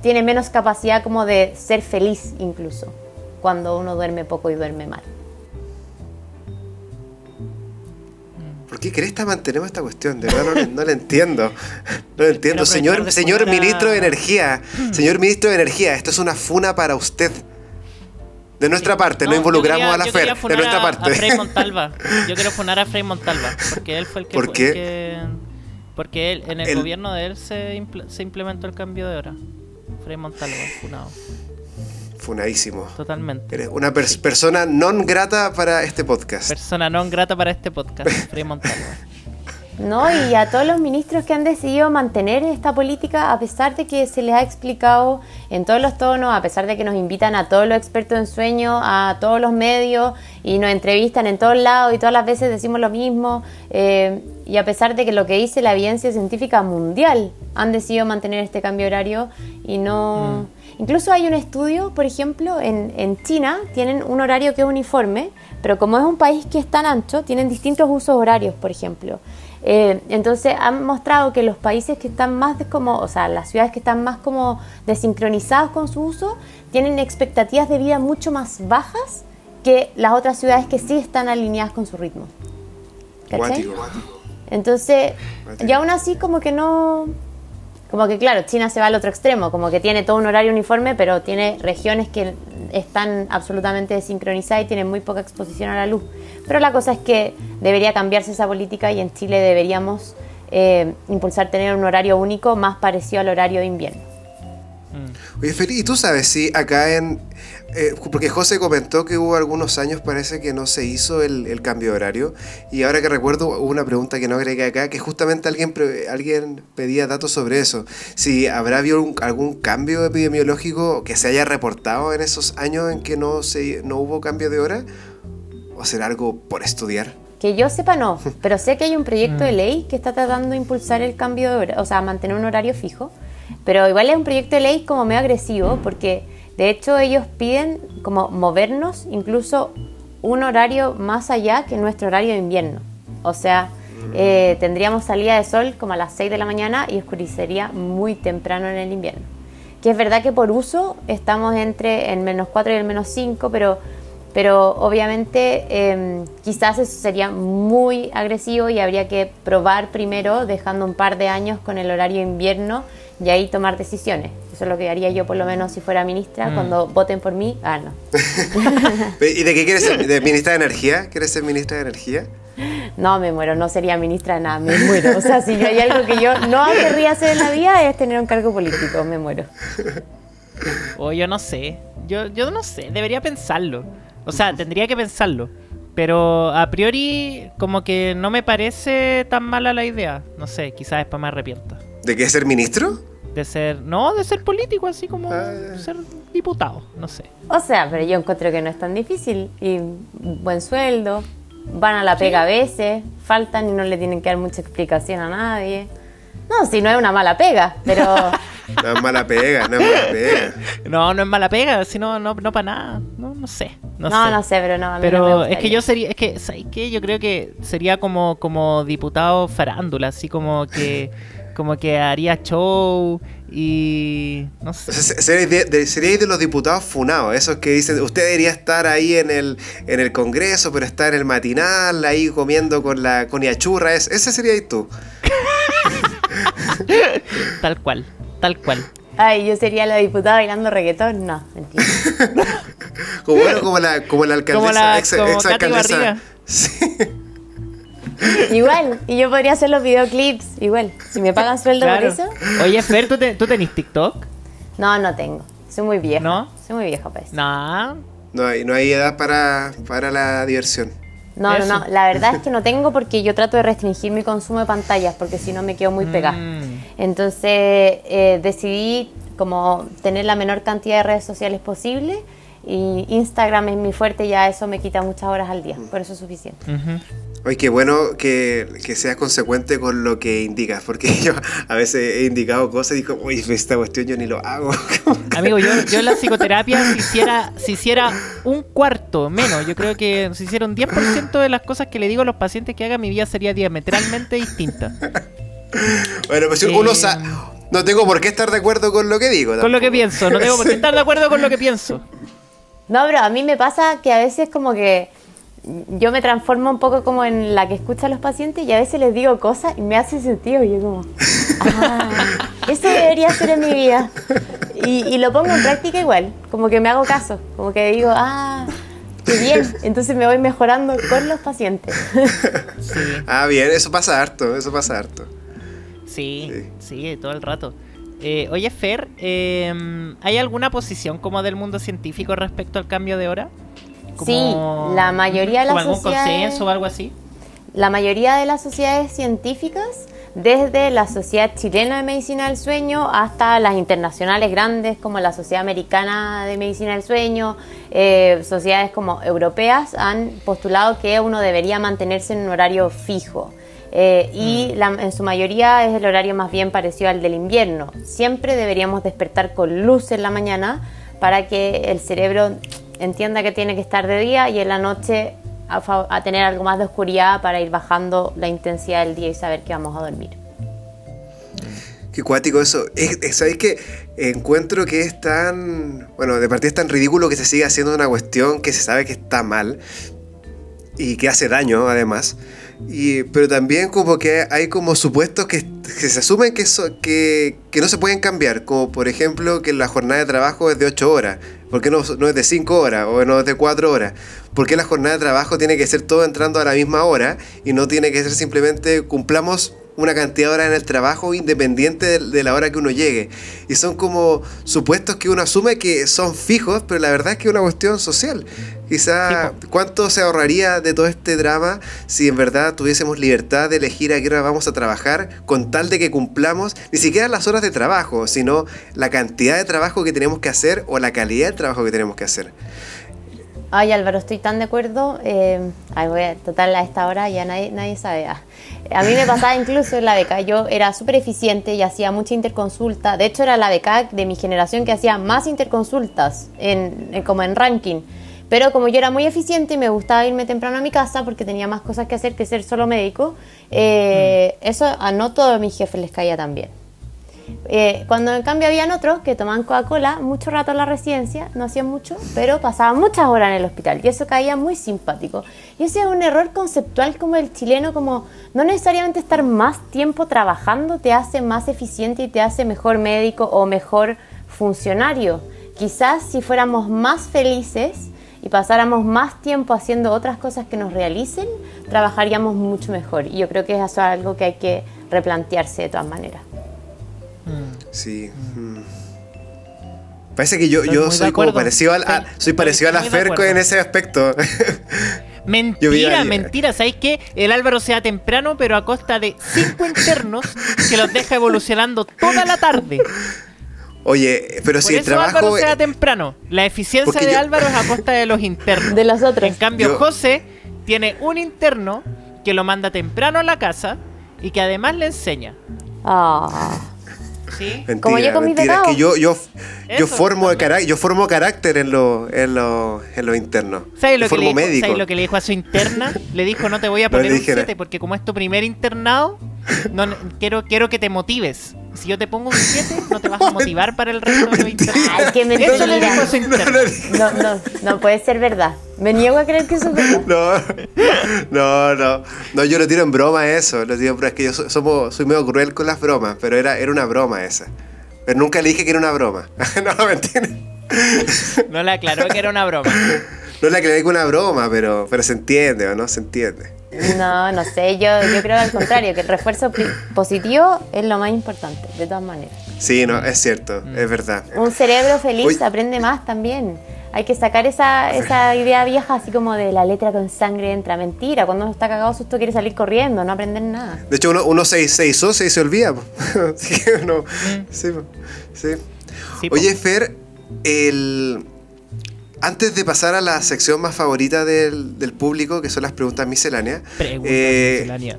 tiene menos capacidad como de ser feliz incluso cuando uno duerme poco y duerme mal. ¿Por qué crees que mantenemos esta cuestión? De verdad no, no la entiendo. No la entiendo. Señor, señor ministro de Energía, señor ministro de Energía, esto es una funa para usted. De nuestra parte, no, involucramos a la FER. De nuestra parte. A Frei Montalva. Yo quiero funar a Frei Montalva. Porque él fue el que. ¿Por qué? porque él, en el, gobierno de él se, se implementó el cambio de hora. Frei Montalva, funado. Funadísimo. Totalmente. Eres una persona non grata para este podcast. Persona non grata para este podcast, Frei No, y a todos los ministros que han decidido mantener esta política, a pesar de que se les ha explicado en todos los tonos, a pesar de que nos invitan a todos los expertos en sueño, a todos los medios y nos entrevistan en todos lados y todas las veces decimos lo mismo, eh, y a pesar de que lo que dice la evidencia científica mundial, han decidido mantener este cambio horario y no... Mm. Incluso hay un estudio, por ejemplo, en, China tienen un horario que es uniforme, pero como es un país que es tan ancho, tienen distintos usos horarios, por ejemplo. Eh, entonces han mostrado que los países que están más como, o sea, las ciudades que están más como desincronizadas con su uso, tienen expectativas de vida mucho más bajas que las otras ciudades que sí están alineadas con su ritmo. ¿Cachai? Entonces, y aún así como que no... Como que claro, China se va al otro extremo, como que tiene todo un horario uniforme, pero tiene regiones que están absolutamente desincronizadas y tienen muy poca exposición a la luz. Pero la cosa es que debería cambiarse esa política y en Chile deberíamos eh, impulsar tener un horario único más parecido al horario de invierno. Oye, Feli, ¿y tú sabes si acá en... Eh, porque José comentó que hubo algunos años, parece que no se hizo el, cambio de horario. Y ahora que recuerdo, hubo una pregunta que no agregué acá, que justamente alguien, alguien pedía datos sobre eso. Si habrá habido algún cambio epidemiológico que se haya reportado en esos años en que no, se, no hubo cambio de hora, o será algo por estudiar. Que yo sepa no, pero sé que hay un proyecto de mm. ley que está tratando de impulsar el cambio de hora, o sea, mantener un horario fijo. Pero igual es un proyecto de ley como medio agresivo, porque de hecho ellos piden como movernos incluso un horario más allá que nuestro horario de invierno. O sea, eh, tendríamos salida de sol como a las 6 de la mañana y oscurecería muy temprano en el invierno. Que es verdad que por uso estamos entre el menos 4 y el menos 5, pero, pero obviamente em, quizás eso sería muy agresivo y habría que probar primero dejando un par de años con el horario de invierno y ahí tomar decisiones. Eso es lo que haría yo por lo menos si fuera ministra, mm. cuando voten por mí, ah, no. ¿Y de qué quieres ser? ¿De ministra de Energía? ¿Quieres ser ministra de Energía? No, me muero, no sería ministra de nada, me muero. O sea, si hay algo que yo no querría hacer en la vida es tener un cargo político, me muero. O yo no sé, yo, yo no sé, debería pensarlo. O sea, tendría que pensarlo. Pero a priori, como que no me parece tan mala la idea. No sé, quizás después me arrepiento. ¿De qué ser ministro? De ser, no, de ser político, así como ah. ser diputado, no sé. O sea, pero yo encuentro que no es tan difícil. Y buen sueldo, van a la pega a veces, faltan y no le tienen que dar mucha explicación a nadie. No, si no es una mala pega, pero... no es mala pega, no es mala pega. No, no es mala pega, sino no, no para nada. No, no sé. No, no, sé. pero no. pero es que yo sería, es que, ¿sabes qué? Yo creo que sería como, como diputado farándula, así como que como que haría show y no sé. sería de, de, los diputados funados, esos que dicen, usted debería estar ahí en el, en el Congreso, pero está en el matinal, ahí comiendo con la con Iachurra, ese sería ahí tú. tal cual, tal cual. Ay, yo sería la diputada bailando reggaetón, no, mentira. como, bueno, como la, como la alcaldesa, como la, ex, alcaldesa. Sí. Igual, y yo podría hacer los videoclips, igual. Si me pagan sueldo por eso. Oye, Fer, ¿tú, te, ¿tú tenés TikTok? No, no tengo. Soy muy vieja. ¿No? Soy muy vieja para eso. No. No hay, no hay edad para, para la diversión. No, no, no. La verdad es que no tengo porque yo trato de restringir mi consumo de pantallas porque si no me quedo muy pegada. Mm. Entonces eh, decidí como tener la menor cantidad de redes sociales posible y Instagram es mi fuerte y ya eso me quita muchas horas al día. Por eso es suficiente. Oye, qué bueno que, seas consecuente con lo que indicas, porque yo a veces he indicado cosas y digo, uy, esta cuestión yo ni lo hago. Amigo, yo, yo en la psicoterapia, si hiciera, si hiciera un cuarto menos, yo creo que si hiciera un 10% de las cosas que le digo a los pacientes que hagan, mi vida sería diametralmente distinta. bueno, pues uno eh, no tengo por qué estar de acuerdo con lo que digo. Con lo que pienso, no tengo por qué estar de acuerdo con lo que pienso. No, pero a mí me pasa que a veces como que yo me transformo un poco como en la que escucha a los pacientes y a veces les digo cosas y me hace sentido. Y yo como, ah, eso debería ser en mi vida. Y, lo pongo en práctica igual, como que me hago caso, como que digo, ah, qué bien. Entonces me voy mejorando con los pacientes. Ah, bien, eso pasa harto, eso pasa harto. Sí, sí, todo el rato. Eh, oye, Fer, em, ¿hay alguna posición como del mundo científico respecto al cambio de hora? Sí, la mayoría de las algún consenso o algo así? La mayoría de las sociedades científicas, desde la Sociedad Chilena de Medicina del Sueño hasta las internacionales grandes como la Sociedad Americana de Medicina del Sueño, eh, sociedades como europeas, han postulado que uno debería mantenerse en un horario fijo. Eh, y mm. en su mayoría es el horario más bien parecido al del invierno. Siempre deberíamos despertar con luz en la mañana para que el cerebro entienda que tiene que estar de día y en la noche a, tener algo más de oscuridad para ir bajando la intensidad del día y saber que vamos a dormir. Qué cuático eso. ¿Sabéis que encuentro que es tan. Bueno, de partida es tan ridículo que se sigue haciendo una cuestión que se sabe que está mal y que hace daño además. Y, pero también como que hay como supuestos que, se asumen que, que, que, no se pueden cambiar, como por ejemplo que la jornada de trabajo es de 8 horas, ¿por qué no, no es de 5 horas o no es de 4 horas? ¿Por qué la jornada de trabajo tiene que ser todo entrando a la misma hora y no tiene que ser simplemente cumplamos una cantidad de horas en el trabajo independiente de, la hora que uno llegue. Y son como supuestos que uno asume que son fijos, pero la verdad es que es una cuestión social. Quizá cuánto se ahorraría de todo este drama si en verdad tuviésemos libertad de elegir a qué hora vamos a trabajar con tal de que cumplamos ni siquiera las horas de trabajo, sino la cantidad de trabajo que tenemos que hacer o la calidad del trabajo que tenemos que hacer. Ay, Álvaro, estoy tan de acuerdo. Eh, ay, voy a, total, a esta hora ya nadie, nadie sabe. Ah. A mí me pasaba incluso en la beca. Yo era súper eficiente y hacía mucha interconsulta. De hecho, era la beca de mi generación que hacía más interconsultas en, como en ranking. Pero como yo era muy eficiente y me gustaba irme temprano a mi casa porque tenía más cosas que hacer que ser solo médico, eh, mm. eso a no todos mis jefes les caía tan bien. Eh, cuando en cambio habían otros que tomaban Coca-Cola mucho rato en la residencia, no hacían mucho, pero pasaban muchas horas en el hospital y eso caía muy simpático. Y ese es un error conceptual como el chileno, como no necesariamente estar más tiempo trabajando te hace más eficiente y te hace mejor médico o mejor funcionario. Quizás si fuéramos más felices y pasáramos más tiempo haciendo otras cosas que nos realicen, trabajaríamos mucho mejor. Y yo creo que eso es algo que hay que replantearse de todas maneras. Sí. Mm. Parece que yo, yo soy como parecido a, soy parecido a la Ferco en ese aspecto. Mentira, mentira. ¿Sabéis que el Álvaro sea temprano, pero a costa de cinco internos que los deja evolucionando toda la tarde? Oye, pero si el trabajo. Álvaro sea temprano. La eficiencia de Álvaro es a costa de los internos. De los otros. En cambio, José tiene un interno que lo manda temprano a la casa y que además le enseña. Ah. Mentira, Como yo con mentira. que yo, yo, yo, formo yo formo carácter en lo, en lo, en lo interno. ¿Sabes lo, que le dijo, ¿sabes lo que le dijo a su interna? Le dijo, no te voy a poner un 7 porque como es tu primer internado, no, quiero, quiero que te motives. Si yo te pongo un 7, no te vas a motivar para el resto de los internados. Ay, qué mentira. Eso le dijo su. No, no, no puede ser verdad. Me niego a creer que eso es verdad. No, no, no. No, yo lo tiro en broma eso. Lo tiro, pero es que yo somos, soy medio cruel con las bromas, pero era, era una broma esa. Pero nunca le dije que era una broma. no, mentira. No le aclaró que era una broma. No le aclaré que era una broma, pero, pero se entiende, ¿o no? Se entiende. No, no sé, yo, yo creo al contrario, que el refuerzo positivo es lo más importante, de todas maneras. Sí, no, es cierto, es verdad. Un cerebro feliz aprende más también. Hay que sacar esa, esa idea vieja así como de la letra con sangre entra. Mentira, cuando uno está cagado susto quiere salir corriendo, no aprender nada. De hecho, uno, uno se, se hizo, se, se olvida. Así que uno, mm. sí, sí. Oye, Fer, el antes de pasar a la sección más favorita del, público, que son las preguntas misceláneas, preguntas eh, misceláneas.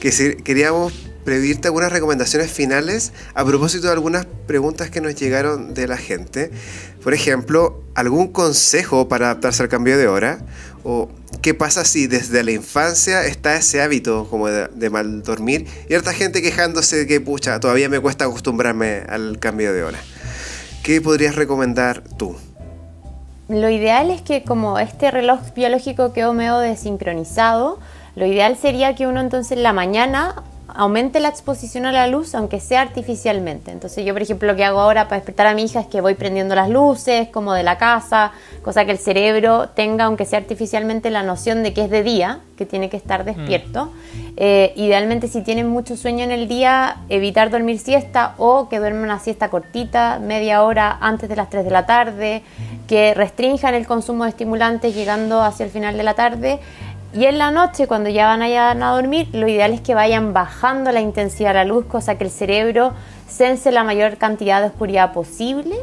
Que queríamos pedirte algunas recomendaciones finales a propósito de algunas preguntas que nos llegaron de la gente. Por ejemplo, ¿algún consejo para adaptarse al cambio de hora? ¿O qué pasa si desde la infancia está ese hábito como de, de mal dormir? Y harta gente quejándose de que, pucha, todavía me cuesta acostumbrarme al cambio de hora. ¿Qué podrías recomendar tú? Lo ideal es que como este reloj biológico quedó medio desincronizado, lo ideal sería que uno entonces en la mañana aumente la exposición a la luz, aunque sea artificialmente. Entonces yo, por ejemplo, lo que hago ahora para despertar a mi hija es que voy prendiendo las luces, como de la casa, cosa que el cerebro tenga, aunque sea artificialmente, la noción de que es de día, que tiene que estar despierto. Mm. Eh, idealmente, si tienen mucho sueño en el día, evitar dormir siesta o que duerman una siesta cortita, media hora antes de las 3 de la tarde, que restrinjan el consumo de estimulantes llegando hacia el final de la tarde. Y en la noche, cuando ya van a, a dormir, lo ideal es que vayan bajando la intensidad de la luz, cosa que el cerebro sense la mayor cantidad de oscuridad posible.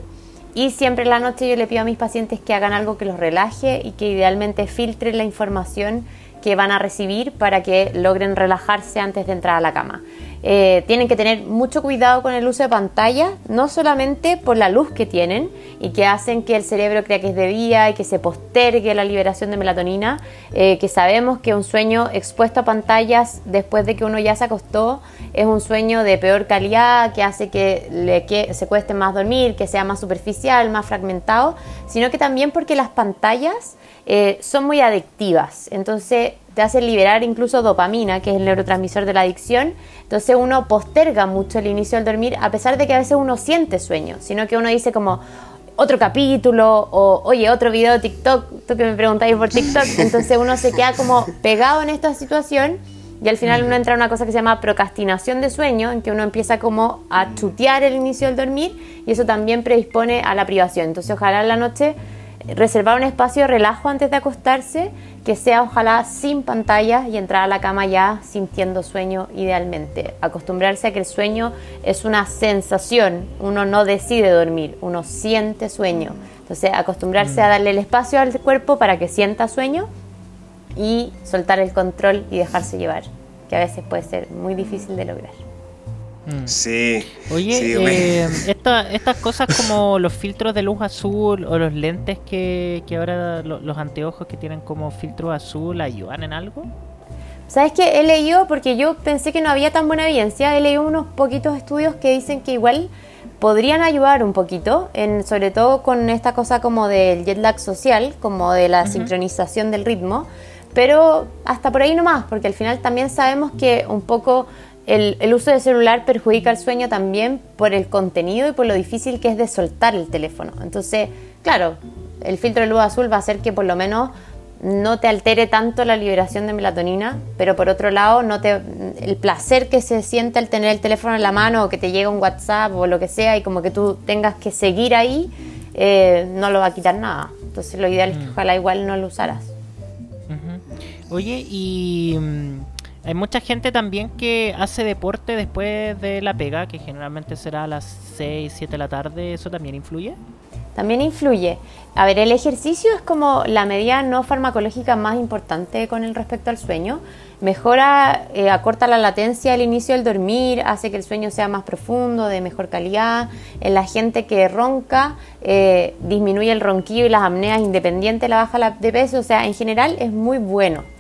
Y siempre en la noche yo le pido a mis pacientes que hagan algo que los relaje y que idealmente filtre la información que van a recibir para que logren relajarse antes de entrar a la cama. Eh, tienen que tener mucho cuidado con el uso de pantalla, no solamente por la luz que tienen y que hacen que el cerebro crea que es de día y que se postergue la liberación de melatonina, eh, que sabemos que un sueño expuesto a pantallas después de que uno ya se acostó es un sueño de peor calidad, que hace que, se cueste más dormir, que sea más superficial, más fragmentado, sino que también porque las pantallas eh, son muy adictivas. Entonces te hacen liberar incluso dopamina, que es el neurotransmisor de la adicción. Entonces uno posterga mucho el inicio del dormir, a pesar de que a veces uno siente sueño, sino que uno dice como otro capítulo o oye, otro video de TikTok, tú que me preguntáis por TikTok, entonces uno se queda como pegado en esta situación y al final uno entra en una cosa que se llama procrastinación de sueño, en que uno empieza como a chutear el inicio del dormir y eso también predispone a la privación. Entonces ojalá en la noche reservar un espacio de relajo antes de acostarse, que sea ojalá sin pantallas y entrar a la cama ya sintiendo sueño idealmente. Acostumbrarse a que el sueño es una sensación, uno no decide dormir, uno siente sueño. Entonces acostumbrarse a mm. darle el espacio al cuerpo para que sienta sueño y soltar el control y dejarse llevar, que a veces puede ser muy difícil de lograr. Mm. Sí. Oye, eh, estas cosas como los filtros de luz azul o los lentes que, ahora los anteojos que tienen como filtro azul ayudan en algo. ¿Sabes qué? He leído, porque yo pensé que no había tan buena evidencia, he leído unos poquitos estudios que dicen que igual podrían ayudar un poquito, en, sobre todo con esta cosa como del jet lag social, como de la sincronización del ritmo, pero hasta por ahí nomás, porque al final también sabemos que un poco el, uso del celular perjudica el sueño también por el contenido y por lo difícil que es de soltar el teléfono. Entonces, claro, el filtro de luz azul va a hacer que por lo menos no te altere tanto la liberación de melatonina, pero por otro lado, no te, el placer que se siente al tener el teléfono en la mano o que te llega un WhatsApp o lo que sea y como que tú tengas que seguir ahí, eh, no lo va a quitar nada. Entonces lo ideal es que mm. ojalá igual no lo usaras. Oye, y mm, hay mucha gente también que hace deporte después de la pega, que generalmente será a las 6, 7 de la tarde. ¿Eso también influye? También influye. A ver, el ejercicio es como la medida no farmacológica más importante con el respecto al sueño. Mejora, eh, acorta la latencia al inicio del dormir, hace que el sueño sea más profundo, de mejor calidad. En la gente que ronca, eh, disminuye el ronquido y las apneas independientes de la baja de peso. O sea, en general es muy bueno.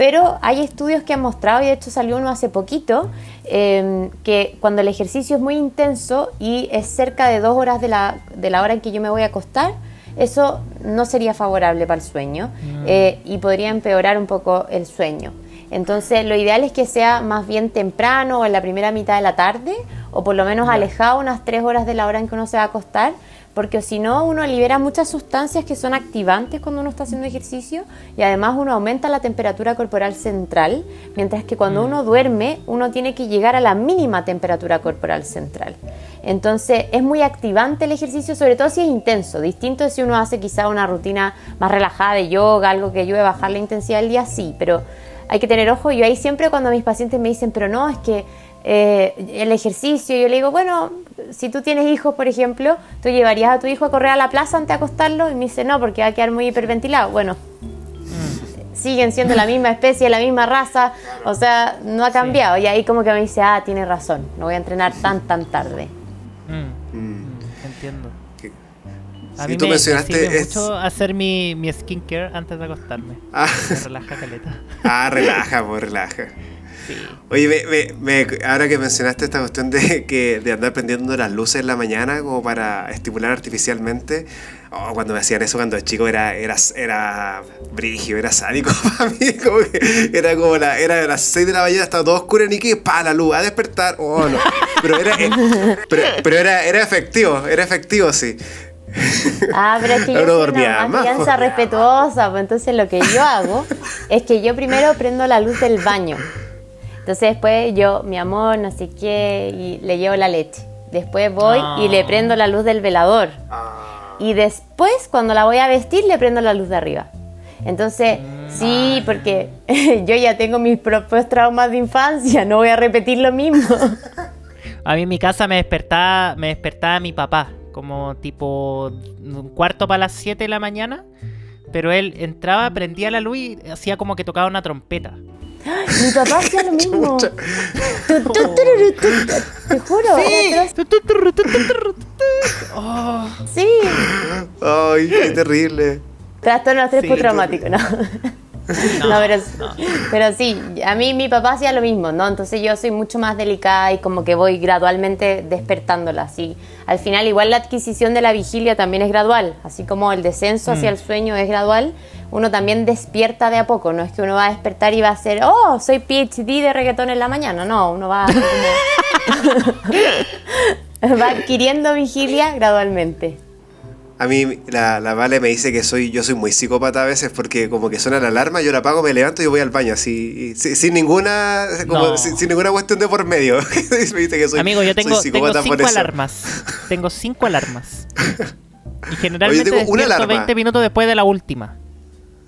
Pero hay estudios que han mostrado, y de hecho salió uno hace poquito, em, que cuando el ejercicio es muy intenso y es cerca de dos horas de la, de la hora en que yo me voy a acostar, eso no sería favorable para el sueño mm. eh, y podría empeorar un poco el sueño. Entonces, lo ideal es que sea más bien temprano o en la primera mitad de la tarde, o por lo menos alejado unas tres horas de la hora en que uno se va a acostar, porque si no uno libera muchas sustancias que son activantes cuando uno está haciendo ejercicio y además uno aumenta la temperatura corporal central, mientras que cuando mm. uno duerme uno tiene que llegar a la mínima temperatura corporal central. Entonces es muy activante el ejercicio, sobre todo si es intenso, distinto si uno hace quizá una rutina más relajada de yoga, algo que ayude a bajar la intensidad del día, sí, pero hay que tener ojo. Yo ahí siempre cuando mis pacientes me dicen, pero no, es que eh, el ejercicio, yo le digo, bueno, si tú tienes hijos, por ejemplo, ¿tú llevarías a tu hijo a correr a la plaza antes de acostarlo? Y me dice, no, porque va a quedar muy hiperventilado. Bueno, siguen siendo la misma especie, la misma raza, o sea, no ha cambiado. Y ahí como que me dice, ah, tiene razón, no voy a entrenar tan, tan tarde. Mm. Mm. Entiendo. A mí tú me, mencionaste mucho hacer mi, mi skincare antes de acostarme. Ah. Me relaja caleta. Ah, relaja, pues relaja. Oye, me, ahora que mencionaste esta cuestión de, que, de andar prendiendo las luces en la mañana como para estimular artificialmente, oh, cuando me hacían eso cuando el chico era, era, era brigio, era sádico para mí, como que era como la, era de las 6 de la mañana, estaba todo oscuro y que pa la luz, a despertar, oh no, pero era, eh, pero, era, era efectivo, era efectivo, sí. Ah, pero es que yo soy una crianza respetuosa, pues entonces lo que yo hago es que yo primero prendo la luz del baño. Entonces después yo, mi amor, no sé qué, y le llevo la leche. Después voy y le prendo la luz del velador. Ah. Y después, cuando la voy a vestir, le prendo la luz de arriba. Entonces, sí, porque yo ya tengo mis propios traumas de infancia, no voy a repetir lo mismo. A mí en mi casa me despertaba, me despertaba mi papá, como tipo un cuarto para las 7 de la mañana pero él entraba, prendía la luz y hacía como que tocaba una trompeta. Mi papá hacía lo mismo. Tu, tu, tu, tu. Te juro. atroz. Oh, Sí. Ay, qué terrible. Trastorno estrés Sí, postraumático, ¿no? No, No, pero, no. pero sí, a mí mi papá hacía lo mismo, ¿no? Entonces yo soy mucho más delicada y como que voy gradualmente despertándola, así. Al final igual la adquisición de la vigilia también es gradual, así como el descenso hacia Mm. el sueño es gradual, uno también despierta de a poco, no es que uno va a despertar y va a ser, oh, soy PhD de reggaetón en la mañana, no, uno va como- va adquiriendo vigilia gradualmente. A mí la, la Vale me dice que soy yo soy muy psicópata a veces porque como que suena la alarma, yo la apago, me levanto y voy al baño así, sin, sin ninguna como No. sin, sin ninguna cuestión de por medio. me dice que soy, Amigo, yo tengo, tengo cinco alarmas. Tengo cinco alarmas. Y generalmente tengo una alarma. 20 minutos después de la última.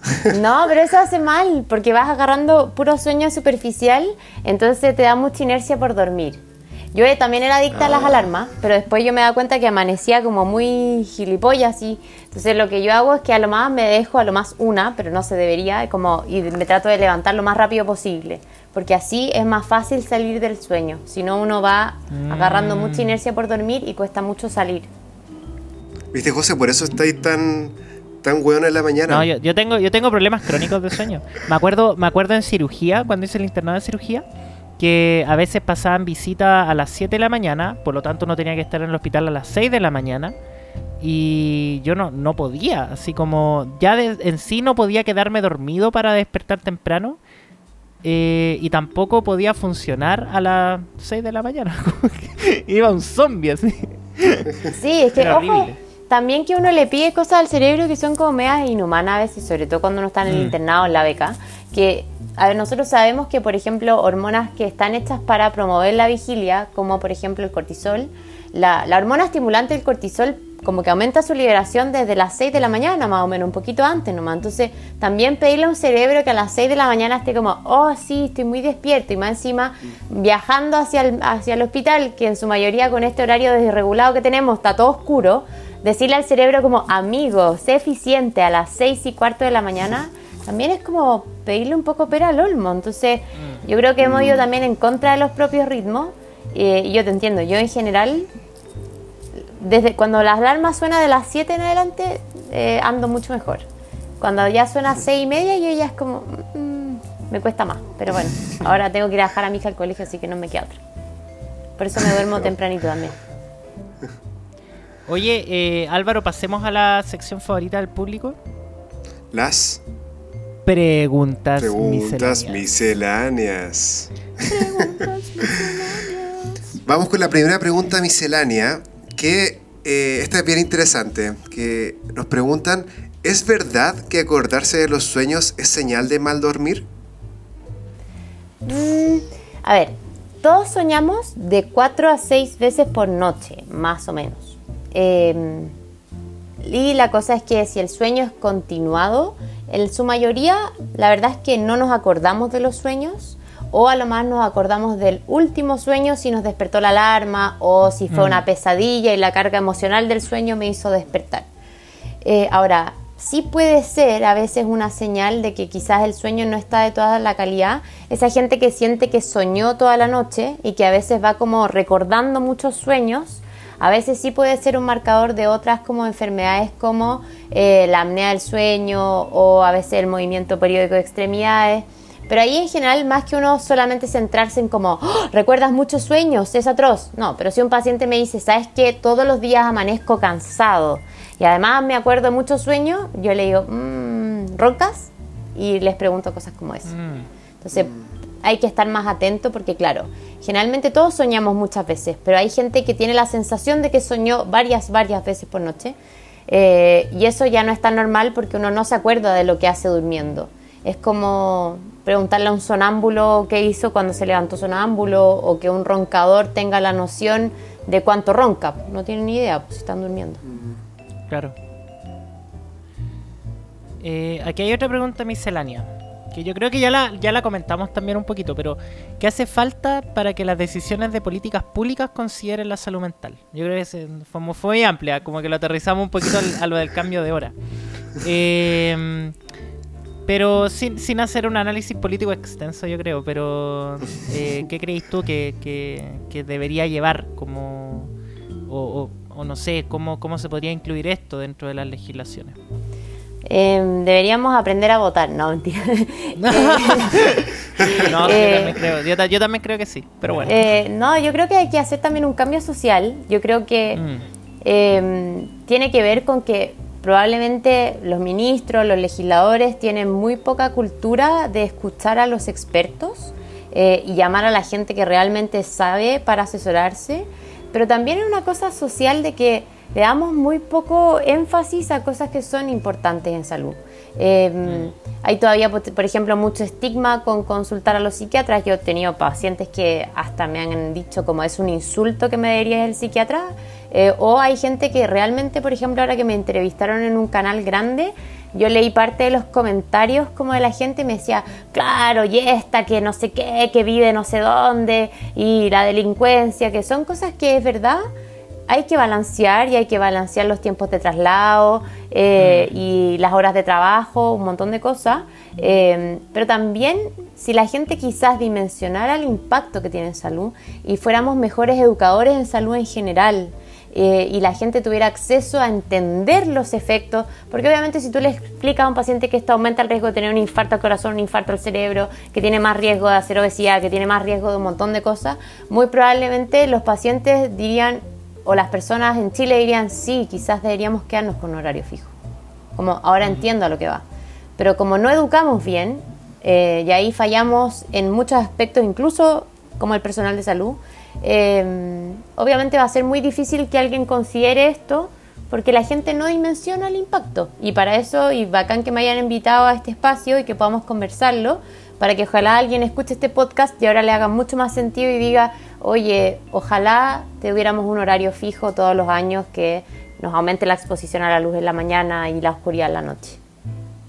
No, pero eso hace mal, porque vas agarrando puro sueño superficial, entonces te da mucha inercia por dormir. Yo eh, también era adicta a las alarmas, pero después yo me da cuenta que amanecía como muy gilipollas así. Entonces lo que yo hago es que a lo más me dejo a lo más una, pero no se debería, como y me trato de levantar lo más rápido posible, porque así es más fácil salir del sueño. Si no uno va agarrando mucha inercia por dormir y cuesta mucho salir. ¿Viste, José? Por eso estáis tan tan weón en la mañana. No, yo, yo tengo, yo tengo problemas crónicos de sueño. Me acuerdo, me acuerdo en cirugía, cuando hice el internado de cirugía, que a veces pasaban visitas a las 7 de la mañana, por lo tanto uno tenía que estar en el hospital a las 6 de la mañana. Y yo no, no podía, así como ya de- en sí no podía quedarme dormido para despertar temprano. eh, y tampoco podía funcionar a las 6 de la mañana. Iba un zombie así. Sí, es que, Era ojo, horrible. también que uno le pide cosas al cerebro que son como medias inhumanas a veces, sobre todo cuando uno está en el Mm. internado, en la beca, que, a ver, nosotros sabemos que, por ejemplo, hormonas que están hechas para promover la vigilia, como por ejemplo el cortisol, la, hormona estimulante del cortisol como que aumenta su liberación desde las 6 de la mañana, más o menos, un poquito antes nomás. Entonces, también pedirle a un cerebro que a las 6 de la mañana esté como, oh, sí, estoy muy despierto, y más encima viajando hacia el, hacia el hospital, que en su mayoría con este horario desregulado que tenemos está todo oscuro, decirle al cerebro como, amigo, sé eficiente a las 6 y cuarto de la mañana, también es como pedirle un poco pera al olmo. Entonces, yo creo que hemos ido también en contra de los propios ritmos, eh, y yo te entiendo, yo en general desde cuando las alarmas suena de las 7 en adelante, eh, ando mucho mejor. Cuando ya suena 6 y media, yo ya es como, mm, me cuesta más. Pero bueno, ahora tengo que ir a dejar a mi hija al colegio, así que no me queda otra. Por eso me duermo tempranito también. Oye, eh, Álvaro, pasemos a la sección favorita del público. Las Preguntas, preguntas misceláneas. misceláneas. Vamos con la primera pregunta miscelánea, que eh, esta es bien interesante, que nos preguntan, ¿es verdad que acordarse de los sueños es señal de mal dormir? Mm, a ver, todos soñamos de 4 a 6 veces por noche, más o menos. Eh, y la cosa es que si el sueño es continuado, en su mayoría, la verdad es que no nos acordamos de los sueños, o a lo más nos acordamos del último sueño si nos despertó la alarma, o si fue Mm. una pesadilla y la carga emocional del sueño me hizo despertar. Eh, ahora, sí puede ser a veces una señal de que quizás el sueño no está de toda la calidad. Esa gente que siente que soñó toda la noche y que a veces va como recordando muchos sueños, a veces sí puede ser un marcador de otras como enfermedades como eh, la apnea del sueño o a veces el movimiento periódico de extremidades. Pero ahí en general, más que uno solamente centrarse en como, "Oh, recuerdas muchos sueños, es atroz. No, pero si un paciente me dice, ¿sabes qué? Todos los días amanezco cansado y además me acuerdo de muchos sueños, yo le digo, mmm, ¿roncas? Y les pregunto cosas como eso. Mm. Hay que estar más atento porque, claro, generalmente todos soñamos muchas veces, pero hay gente que tiene la sensación de que soñó varias, varias veces por noche. eh, y eso ya no es tan normal porque uno no se acuerda de lo que hace durmiendo. Es como preguntarle a un sonámbulo qué hizo cuando se levantó sonámbulo o que un roncador tenga la noción de cuánto ronca. No tienen ni idea pues, están durmiendo. Claro. Eh, aquí hay otra pregunta miscelánea. Que yo creo que ya la, ya la comentamos también un poquito, pero ¿qué hace falta para que las decisiones de políticas públicas consideren la salud mental? Yo creo que se- fue, muy- fue muy amplia, como que lo aterrizamos un poquito al- a lo del cambio de hora. Eh, pero sin, sin hacer un análisis político extenso, yo creo. Pero, eh, ¿qué crees tú que, que, que debería llevar como... O, o, o no sé, ¿cómo, ¿cómo se podría incluir esto dentro de las legislaciones? Eh, deberíamos aprender a votar, no, mentira. No, yo, Eh, también creo, yo, ta- yo también creo que sí, pero bueno. Eh, no, yo creo que hay que hacer también un cambio social. Yo creo que Mm. eh, tiene que ver con que probablemente los ministros, los legisladores tienen muy poca cultura de escuchar a los expertos eh, y llamar a la gente que realmente sabe para asesorarse. Pero también es una cosa social de que le damos muy poco énfasis a cosas que son importantes en salud. Eh, hay todavía, por ejemplo, mucho estigma con consultar a los psiquiatras. Yo he tenido pacientes que hasta me han dicho como es un insulto que me debería el psiquiatra. Eh, o hay gente que realmente, por ejemplo, ahora que me entrevistaron en un canal grande, yo leí parte de los comentarios como de la gente y me decía, claro, y esta que no sé qué, que vive no sé dónde, y la delincuencia, que son cosas que es verdad, hay que balancear y hay que balancear los tiempos de traslado eh, y las horas de trabajo, un montón de cosas. Eh, pero también si la gente quizás dimensionara el impacto que tiene en salud y fuéramos mejores educadores en salud en general. eh, y la gente tuviera acceso a entender los efectos, porque obviamente si tú le explicas a un paciente que esto aumenta el riesgo de tener un infarto al corazón, un infarto al cerebro, que tiene más riesgo de hacer obesidad, que tiene más riesgo de un montón de cosas, muy probablemente los pacientes dirían, o las personas en Chile dirían, sí, quizás deberíamos quedarnos con un horario fijo. Como ahora entiendo a lo que va. Pero como no educamos bien, eh, y ahí fallamos en muchos aspectos, incluso como el personal de salud, eh, obviamente va a ser muy difícil que alguien considere esto porque la gente no dimensiona el impacto. Y para eso, y bacán que me hayan invitado a este espacio y que podamos conversarlo, para que ojalá alguien escuche este podcast y ahora le haga mucho más sentido y diga, oye, ojalá tuviéramos un horario fijo todos los años que nos aumente la exposición a la luz en la mañana y la oscuridad en la noche.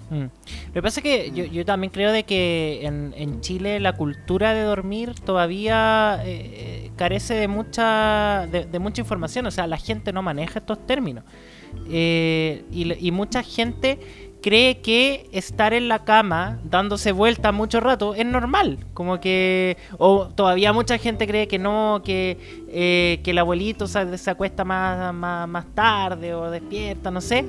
Mm. Lo que pasa es que yo, yo también creo de que en, en Chile la cultura de dormir todavía eh, carece de mucha de, de mucha información, o sea, la gente no maneja estos términos. Eh, y, y mucha gente cree que estar en la cama dándose vuelta mucho rato es normal, como que o todavía mucha gente cree que no, que, eh, que el abuelito se, se acuesta más, más, más tarde o despierta, no sé.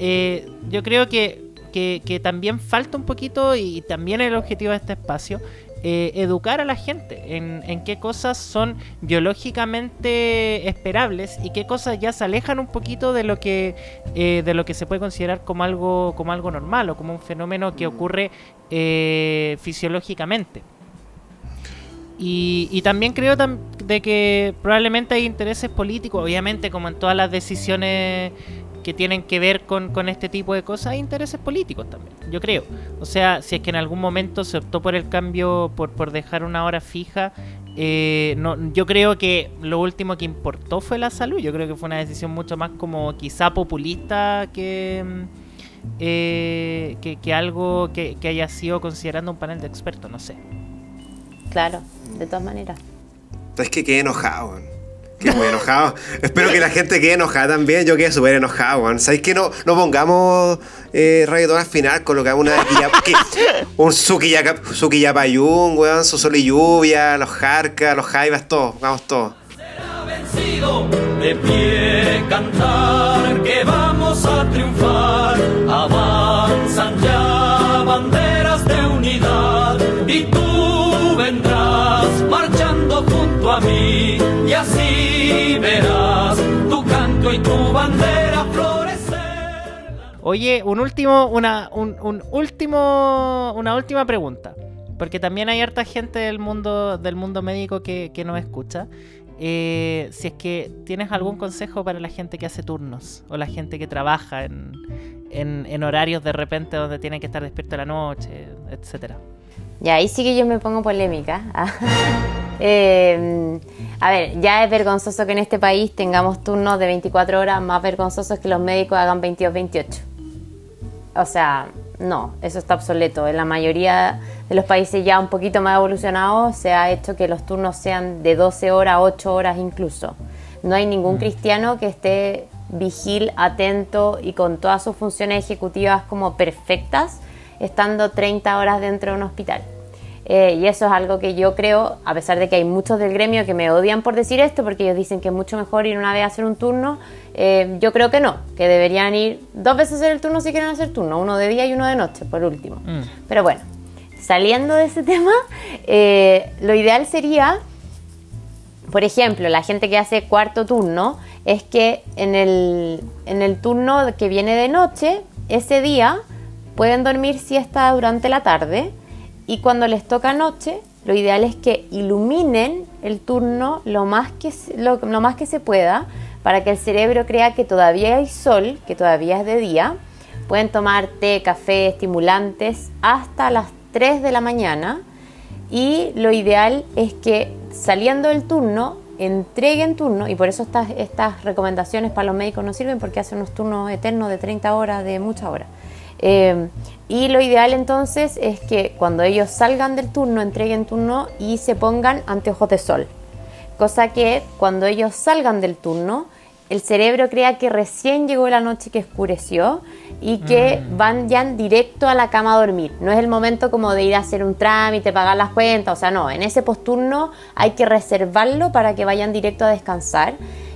Eh, yo creo que que, que también falta un poquito y también el objetivo de este espacio, eh, educar a la gente en, en qué cosas son biológicamente esperables y qué cosas ya se alejan un poquito de lo que eh, de lo que se puede considerar como algo como algo normal o como un fenómeno que ocurre eh, fisiológicamente. Y, y también creo tam- de que probablemente hay intereses políticos, obviamente como en todas las decisiones que tienen que ver con, con este tipo de cosas, hay intereses políticos también, yo creo. O sea, si es que en algún momento se optó por el cambio, por, por dejar una hora fija, eh, no, yo creo que lo último que importó fue la salud. Yo creo que fue una decisión mucho más como quizá populista que, mm, eh, que, que algo que, que haya sido considerando un panel de expertos, no sé. Claro, de todas maneras. Es que quedé enojado, Quedé muy enojado. Espero que la gente quede enojada también. Yo quedé súper enojado, weón. ¿Sabéis que no, no pongamos eh, reggaetón al final? Colocamos una que- un Suquillapayún, weón, su sol y lluvia, los jarcas, los jaivas, todo. Vamos todos. será vencido, de pie cantar que vamos a triunfar. Avanzan ya banderas de unidad y tú y tu bandera florecer. Oye, un último, una, un, un último, una última pregunta. Porque también hay harta gente del mundo, del mundo médico que, que nos escucha. Eh, si es que tienes algún consejo para la gente que hace turnos o la gente que trabaja en, en, en horarios de repente donde tienen que estar despierto a la noche, etcétera. Ya, ahí sí que yo me pongo polémica. Eh, a ver, ya es vergonzoso que en este país tengamos turnos de 24 horas, más vergonzoso es que los médicos hagan 22-28. O sea, no, eso está obsoleto. En la mayoría de los países ya un poquito más evolucionados se ha hecho que los turnos sean de 12 horas, 8 horas incluso. No hay ningún cristiano que esté vigil, atento y con todas sus funciones ejecutivas como perfectas, estando 30 horas dentro de un hospital. Eh, y eso es algo que yo creo, a pesar de que hay muchos del gremio que me odian por decir esto, porque ellos dicen que es mucho mejor ir una vez a hacer un turno, eh, yo creo que no, que deberían ir dos veces a hacer el turno si quieren hacer turno, uno de día y uno de noche, por último. Mm. Pero bueno, saliendo de ese tema, eh, lo ideal sería, por ejemplo, la gente que hace cuarto turno, es que en el, en el turno que viene de noche, ese día pueden dormir siesta durante la tarde y cuando les toca noche, lo ideal es que iluminen el turno lo más que, lo, más que se pueda para que el cerebro crea que todavía hay sol, que todavía es de día. Pueden tomar té, café, estimulantes hasta las 3 de la mañana y lo ideal es que saliendo del turno entreguen turno y por eso estas, estas recomendaciones para los médicos no sirven porque hacen unos turnos eternos de 30 horas, de muchas horas. Eh, y lo ideal entonces es que cuando ellos salgan del turno, entreguen turno y se pongan anteojos de sol. Cosa que cuando ellos salgan del turno, el cerebro crea que recién llegó la noche que oscureció y que van ya directo a la cama a dormir. No es el momento como de ir a hacer un trámite, pagar las cuentas, o sea, no, en ese posturno hay que reservarlo para que vayan directo a descansar.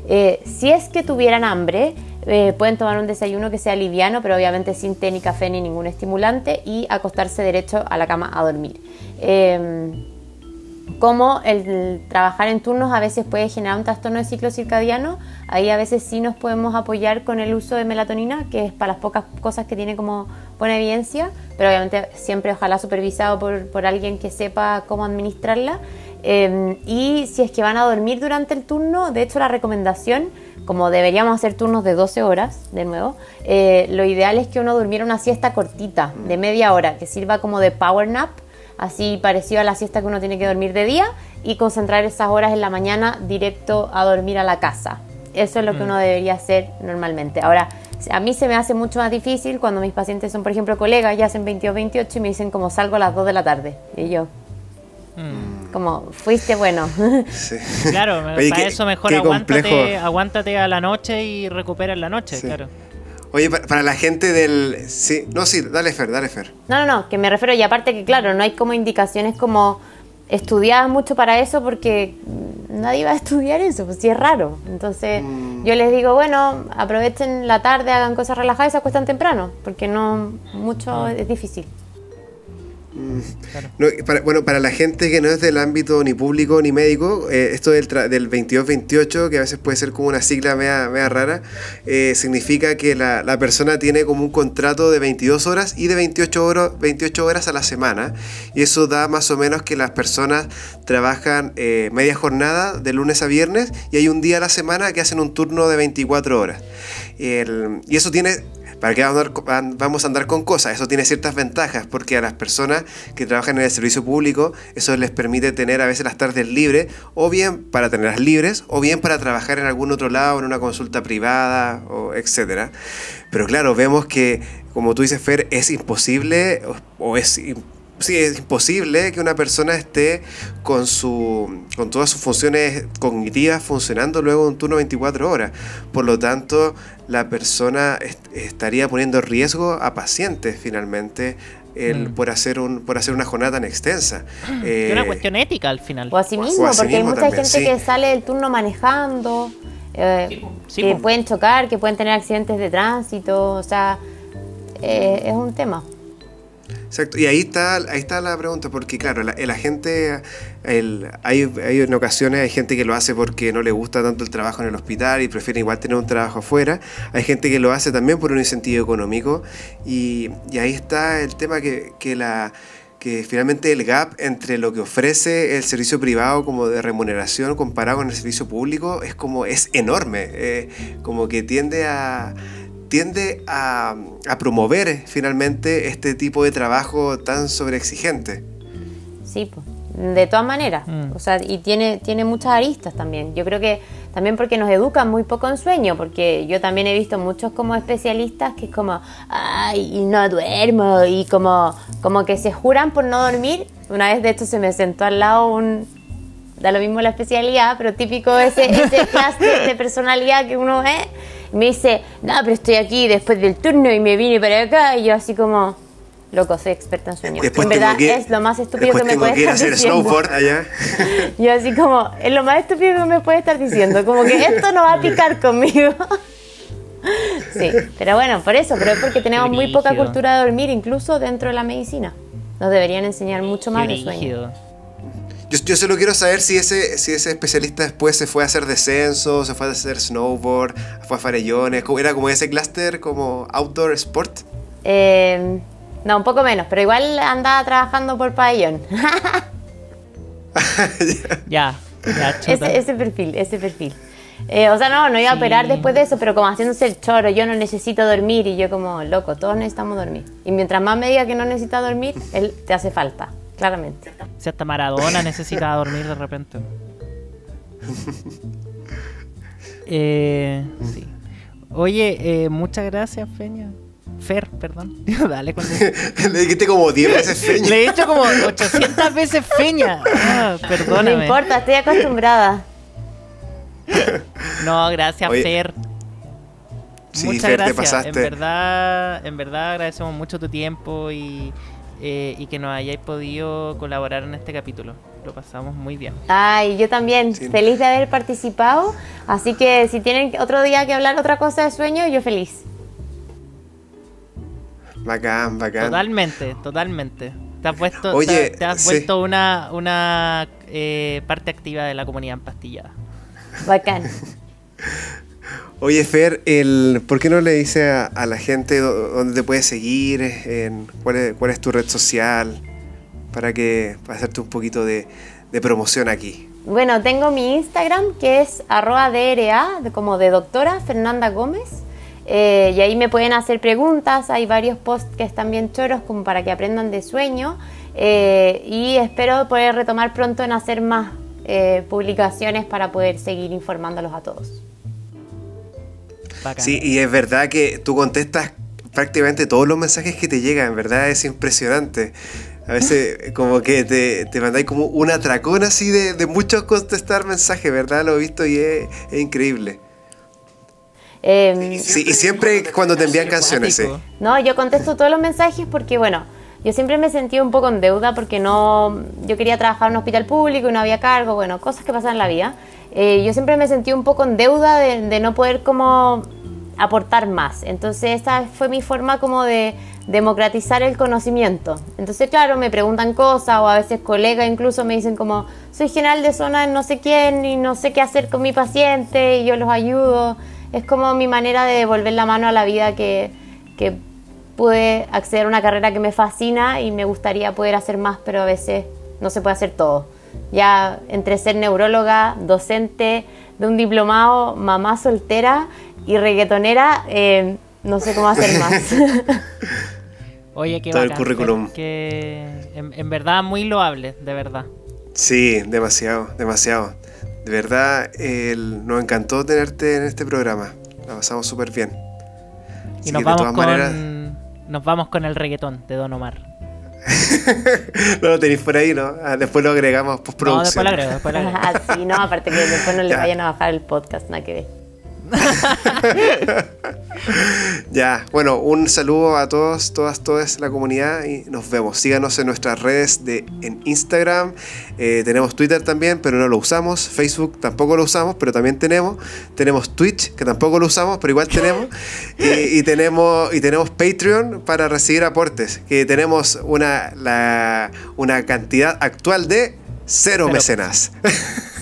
Eh, si es que tuvieran hambre, eh, pueden tomar un desayuno que sea liviano, pero obviamente sin té ni café ni ningún estimulante y acostarse derecho a la cama a dormir. Eh, como el trabajar en turnos a veces puede generar un trastorno de ciclo circadiano, ahí a veces sí nos podemos apoyar con el uso de melatonina, que es para las pocas cosas que tiene como buena evidencia, pero obviamente siempre ojalá supervisado por, por alguien que sepa cómo administrarla. Eh, y si es que van a dormir durante el turno, de hecho la recomendación, como deberíamos hacer turnos de 12 horas, de nuevo, eh, lo ideal es que uno durmiera una siesta cortita, de media hora, que sirva como de power nap, así parecido a la siesta que uno tiene que dormir de día y concentrar esas horas en la mañana directo a dormir a la casa. Eso es lo que uno debería hacer normalmente. Ahora, a mí se me hace mucho más difícil cuando mis pacientes son, por ejemplo, colegas, ya hacen 22, 28 y me dicen como salgo a las 2 de la tarde. Y yo, Mm. como, fuiste bueno. Sí. Claro, Oye, para qué- eso mejor aguántate, aguántate a la noche y recupera en la noche, Sí. claro. Oye, pa- para la gente del... Sí, no, sí, dale Fer, dale Fer. No, no, no, que me refiero, y aparte que claro, no hay como indicaciones como estudiadas mucho para eso porque nadie va a estudiar eso, pues sí es raro. Entonces yo les digo, bueno, aprovechen la tarde, hagan cosas relajadas y se acuestan temprano, porque no, mucho es difícil. No, para- bueno, para la gente que no es del ámbito ni público ni médico, eh, esto del, del 22-28, que a veces puede ser como una sigla media, media rara, eh, significa que la, la persona tiene como un contrato de 22 horas y de 28 horas, 28 horas a la semana. Y eso da más o menos que las personas trabajan eh, media jornada de lunes a viernes y hay un día a la semana que hacen un turno de 24 horas. El- y eso tiene ¿Para qué vamos a, andar, con- cosas? Eso tiene ciertas ventajas porque a las personas que trabajan en el servicio público eso les permite tener a veces las tardes libres o bien para tenerlas libres o bien para trabajar en algún otro lado, en una consulta privada o etcétera. Pero claro, vemos que como tú dices Fer, es imposible o, es im- Sí, es imposible que una persona esté con, su, con todas sus funciones cognitivas funcionando luego de un turno 24 horas. Por lo tanto, la persona est- estaría poniendo en riesgo a pacientes finalmente el, Mm. por, hacer un, por hacer una jornada tan extensa. Es una Eh, cuestión ética al final. O así O mismo, así porque mismo hay mucha también, gente sí. que sale del turno manejando, eh, Sí, que pueden chocar, que pueden tener accidentes de tránsito, o sea, eh, es un tema. Exacto, y ahí está, ahí está la pregunta, porque claro, la, la gente, el- hay, hay en ocasiones hay gente que lo hace porque no le gusta tanto el trabajo en el hospital y prefiere igual tener un trabajo afuera, hay gente que lo hace también por un incentivo económico. Y, y ahí está el tema que, que la que finalmente el gap entre lo que ofrece el servicio privado como de remuneración comparado con el servicio público es como es enorme, eh, como que tiende a tiende a, a promover finalmente este tipo de trabajo tan sobreexigente. Sí, pues, de todas maneras. Mm. O sea, y tiene, tiene muchas aristas también. Yo creo que también porque nos educan muy poco en sueño, porque yo también he visto muchos como especialistas que es como, ay, no duermo, y como, como que se juran por no dormir. Una vez de hecho se me sentó al lado un, da lo mismo la especialidad, pero típico ese, ese clase de personalidad que uno ve, me dice, no, pero estoy aquí después del turno y me vine para acá. Y yo así como, loco, soy experta en sueños. Después en verdad que- es lo más estúpido que me puede que ir a estar hacer diciendo. snowboard allá. Yo así como, es lo más estúpido que me puede estar diciendo, como que esto no va a picar conmigo. Sí, pero bueno, por eso, pero es porque tenemos muy poca cultura de dormir, incluso dentro de la medicina. Nos deberían enseñar mucho más de sueño. Yo, yo solo quiero saber si ese, si ese especialista después se fue a hacer descenso, se fue a hacer snowboard, fue a farellones, era como ese clúster como outdoor sport. Eh, no, un poco menos, pero igual andaba trabajando por pabellón. Ya, ya, ese, ese perfil, ese perfil. Eh, o sea, no, no iba a Sí. operar después de eso, pero como haciéndose el choro, yo no necesito dormir y yo como, loco, todos necesitamos dormir. Y mientras más me diga que no necesita dormir, él te hace falta, claramente. Si hasta Maradona necesita dormir de repente. Eh, sí. Oye, eh, muchas gracias, Feña. Fer, perdón. Dale con Le dijiste como 10 veces feña. Le he dicho como 800 veces Feña. Ah, No perdóname. importa, estoy acostumbrada. No, gracias, Oye, Fer. Sí, Muchas Fer, te gracias. pasaste. En verdad, en verdad agradecemos mucho tu tiempo y, eh, y que nos hayáis podido colaborar en este capítulo. Lo pasamos muy bien. Ay, yo también, Sí. feliz de haber participado. Así que si tienen otro día que hablar otra cosa de sueño, yo feliz. Bacán, bacán. Totalmente, totalmente. Te has vuelto, Oye, te, te has sí. vuelto una, una eh, parte activa de la comunidad empastillada. Bacán. Oye, Fer, el, ¿por qué no le dice a, a la gente dó- dónde te puede seguir? En, cuál, es, ¿Cuál es tu red social? Para que para hacerte un poquito de, de promoción aquí. Bueno, tengo mi Instagram que es arroba DRA, como de doctora Fernanda Gómez. Eh, y ahí me pueden hacer preguntas. Hay varios posts que están bien choros como para que aprendan de sueño. Eh, y espero poder retomar pronto en hacer más eh, publicaciones para poder seguir informándolos a todos. Bacán. Sí, y es verdad que tú contestas prácticamente todos los mensajes que te llegan, en verdad es impresionante. A veces como que te, te mandáis como un atracón así de, de muchos contestar mensajes, ¿verdad? Lo he visto y es, es increíble. Eh, Sí, y siempre cuando te envían canciones, sí. No, yo contesto todos los mensajes porque, bueno, yo siempre me sentí un poco en deuda porque no, yo quería trabajar en un hospital público y no había cargo, bueno, cosas que pasan en la vida. Eh, yo siempre me sentí un poco en deuda de, de no poder como aportar más. Entonces esa fue mi forma como de democratizar el conocimiento. Entonces, claro, me preguntan cosas o a veces colegas incluso me dicen como, soy general de zona en no sé quién y no sé qué hacer con mi paciente y yo los ayudo. Es como mi manera de devolver la mano a la vida que, que pude acceder a una carrera que me fascina y me gustaría poder hacer más, pero a veces no se puede hacer todo. Ya entre ser neuróloga, docente de un diplomado, mamá soltera y reggaetonera, eh, no sé cómo hacer más. Oye, qué Todo el bacán, currículum. Fer, Que en, en verdad muy loable, de verdad. Sí, demasiado, demasiado. De verdad, el- nos encantó tenerte en este programa. La pasamos súper bien. Así Y nos que de vamos todas con maneras- nos vamos con el reggaetón de Don Omar. no lo tenéis por ahí, ¿no? Ah, después lo agregamos No, postproducción. después lo agrego, después lo agrego. Ah, sí, no, aparte que después no le Ya. vayan a bajar el podcast, nada que ver. Ya, bueno, un saludo a todos, todas, todas la comunidad y nos vemos. Síganos en nuestras redes de en Instagram. eh, tenemos Twitter también, pero no lo usamos. Facebook tampoco lo usamos, pero también tenemos. Tenemos Twitch, que tampoco lo usamos, pero igual tenemos. y, y tenemos y tenemos Patreon para recibir aportes, que tenemos una, la- una cantidad actual de cero Cero. mecenas.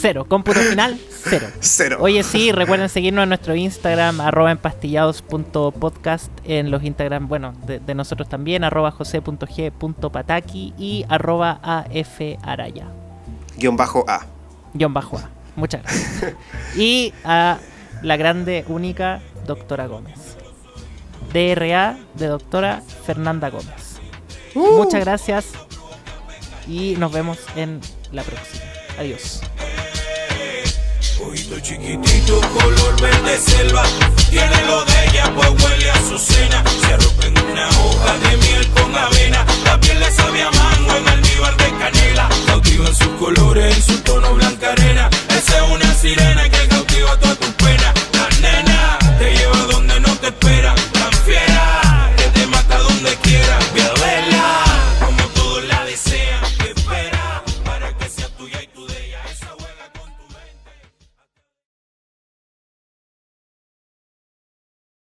Cero, cómputo final, cero. Cero. Oye, sí, recuerden seguirnos en nuestro Instagram, arroba empastillados.podcast, en los Instagram, bueno, de, de nosotros también, arroba jose.g.pataki y arroba afaraya, Guión bajo A. guion bajo A. Muchas gracias. Y a la grande, única, doctora Gómez. DRA de doctora Fernanda Gómez. Muchas gracias y nos vemos en la próxima. Adiós. Ojito chiquitito, color verde selva, tiene lo de ella, pues huele a su cena. Se arropa en una hoja de miel con avena, la piel le sabe a mango en almíbar de canela. Cautivan sus colores en su tono blanca arena, esa es una sirena que cautiva toda tu pena. La nena te lleva donde no te espera, tan fiera.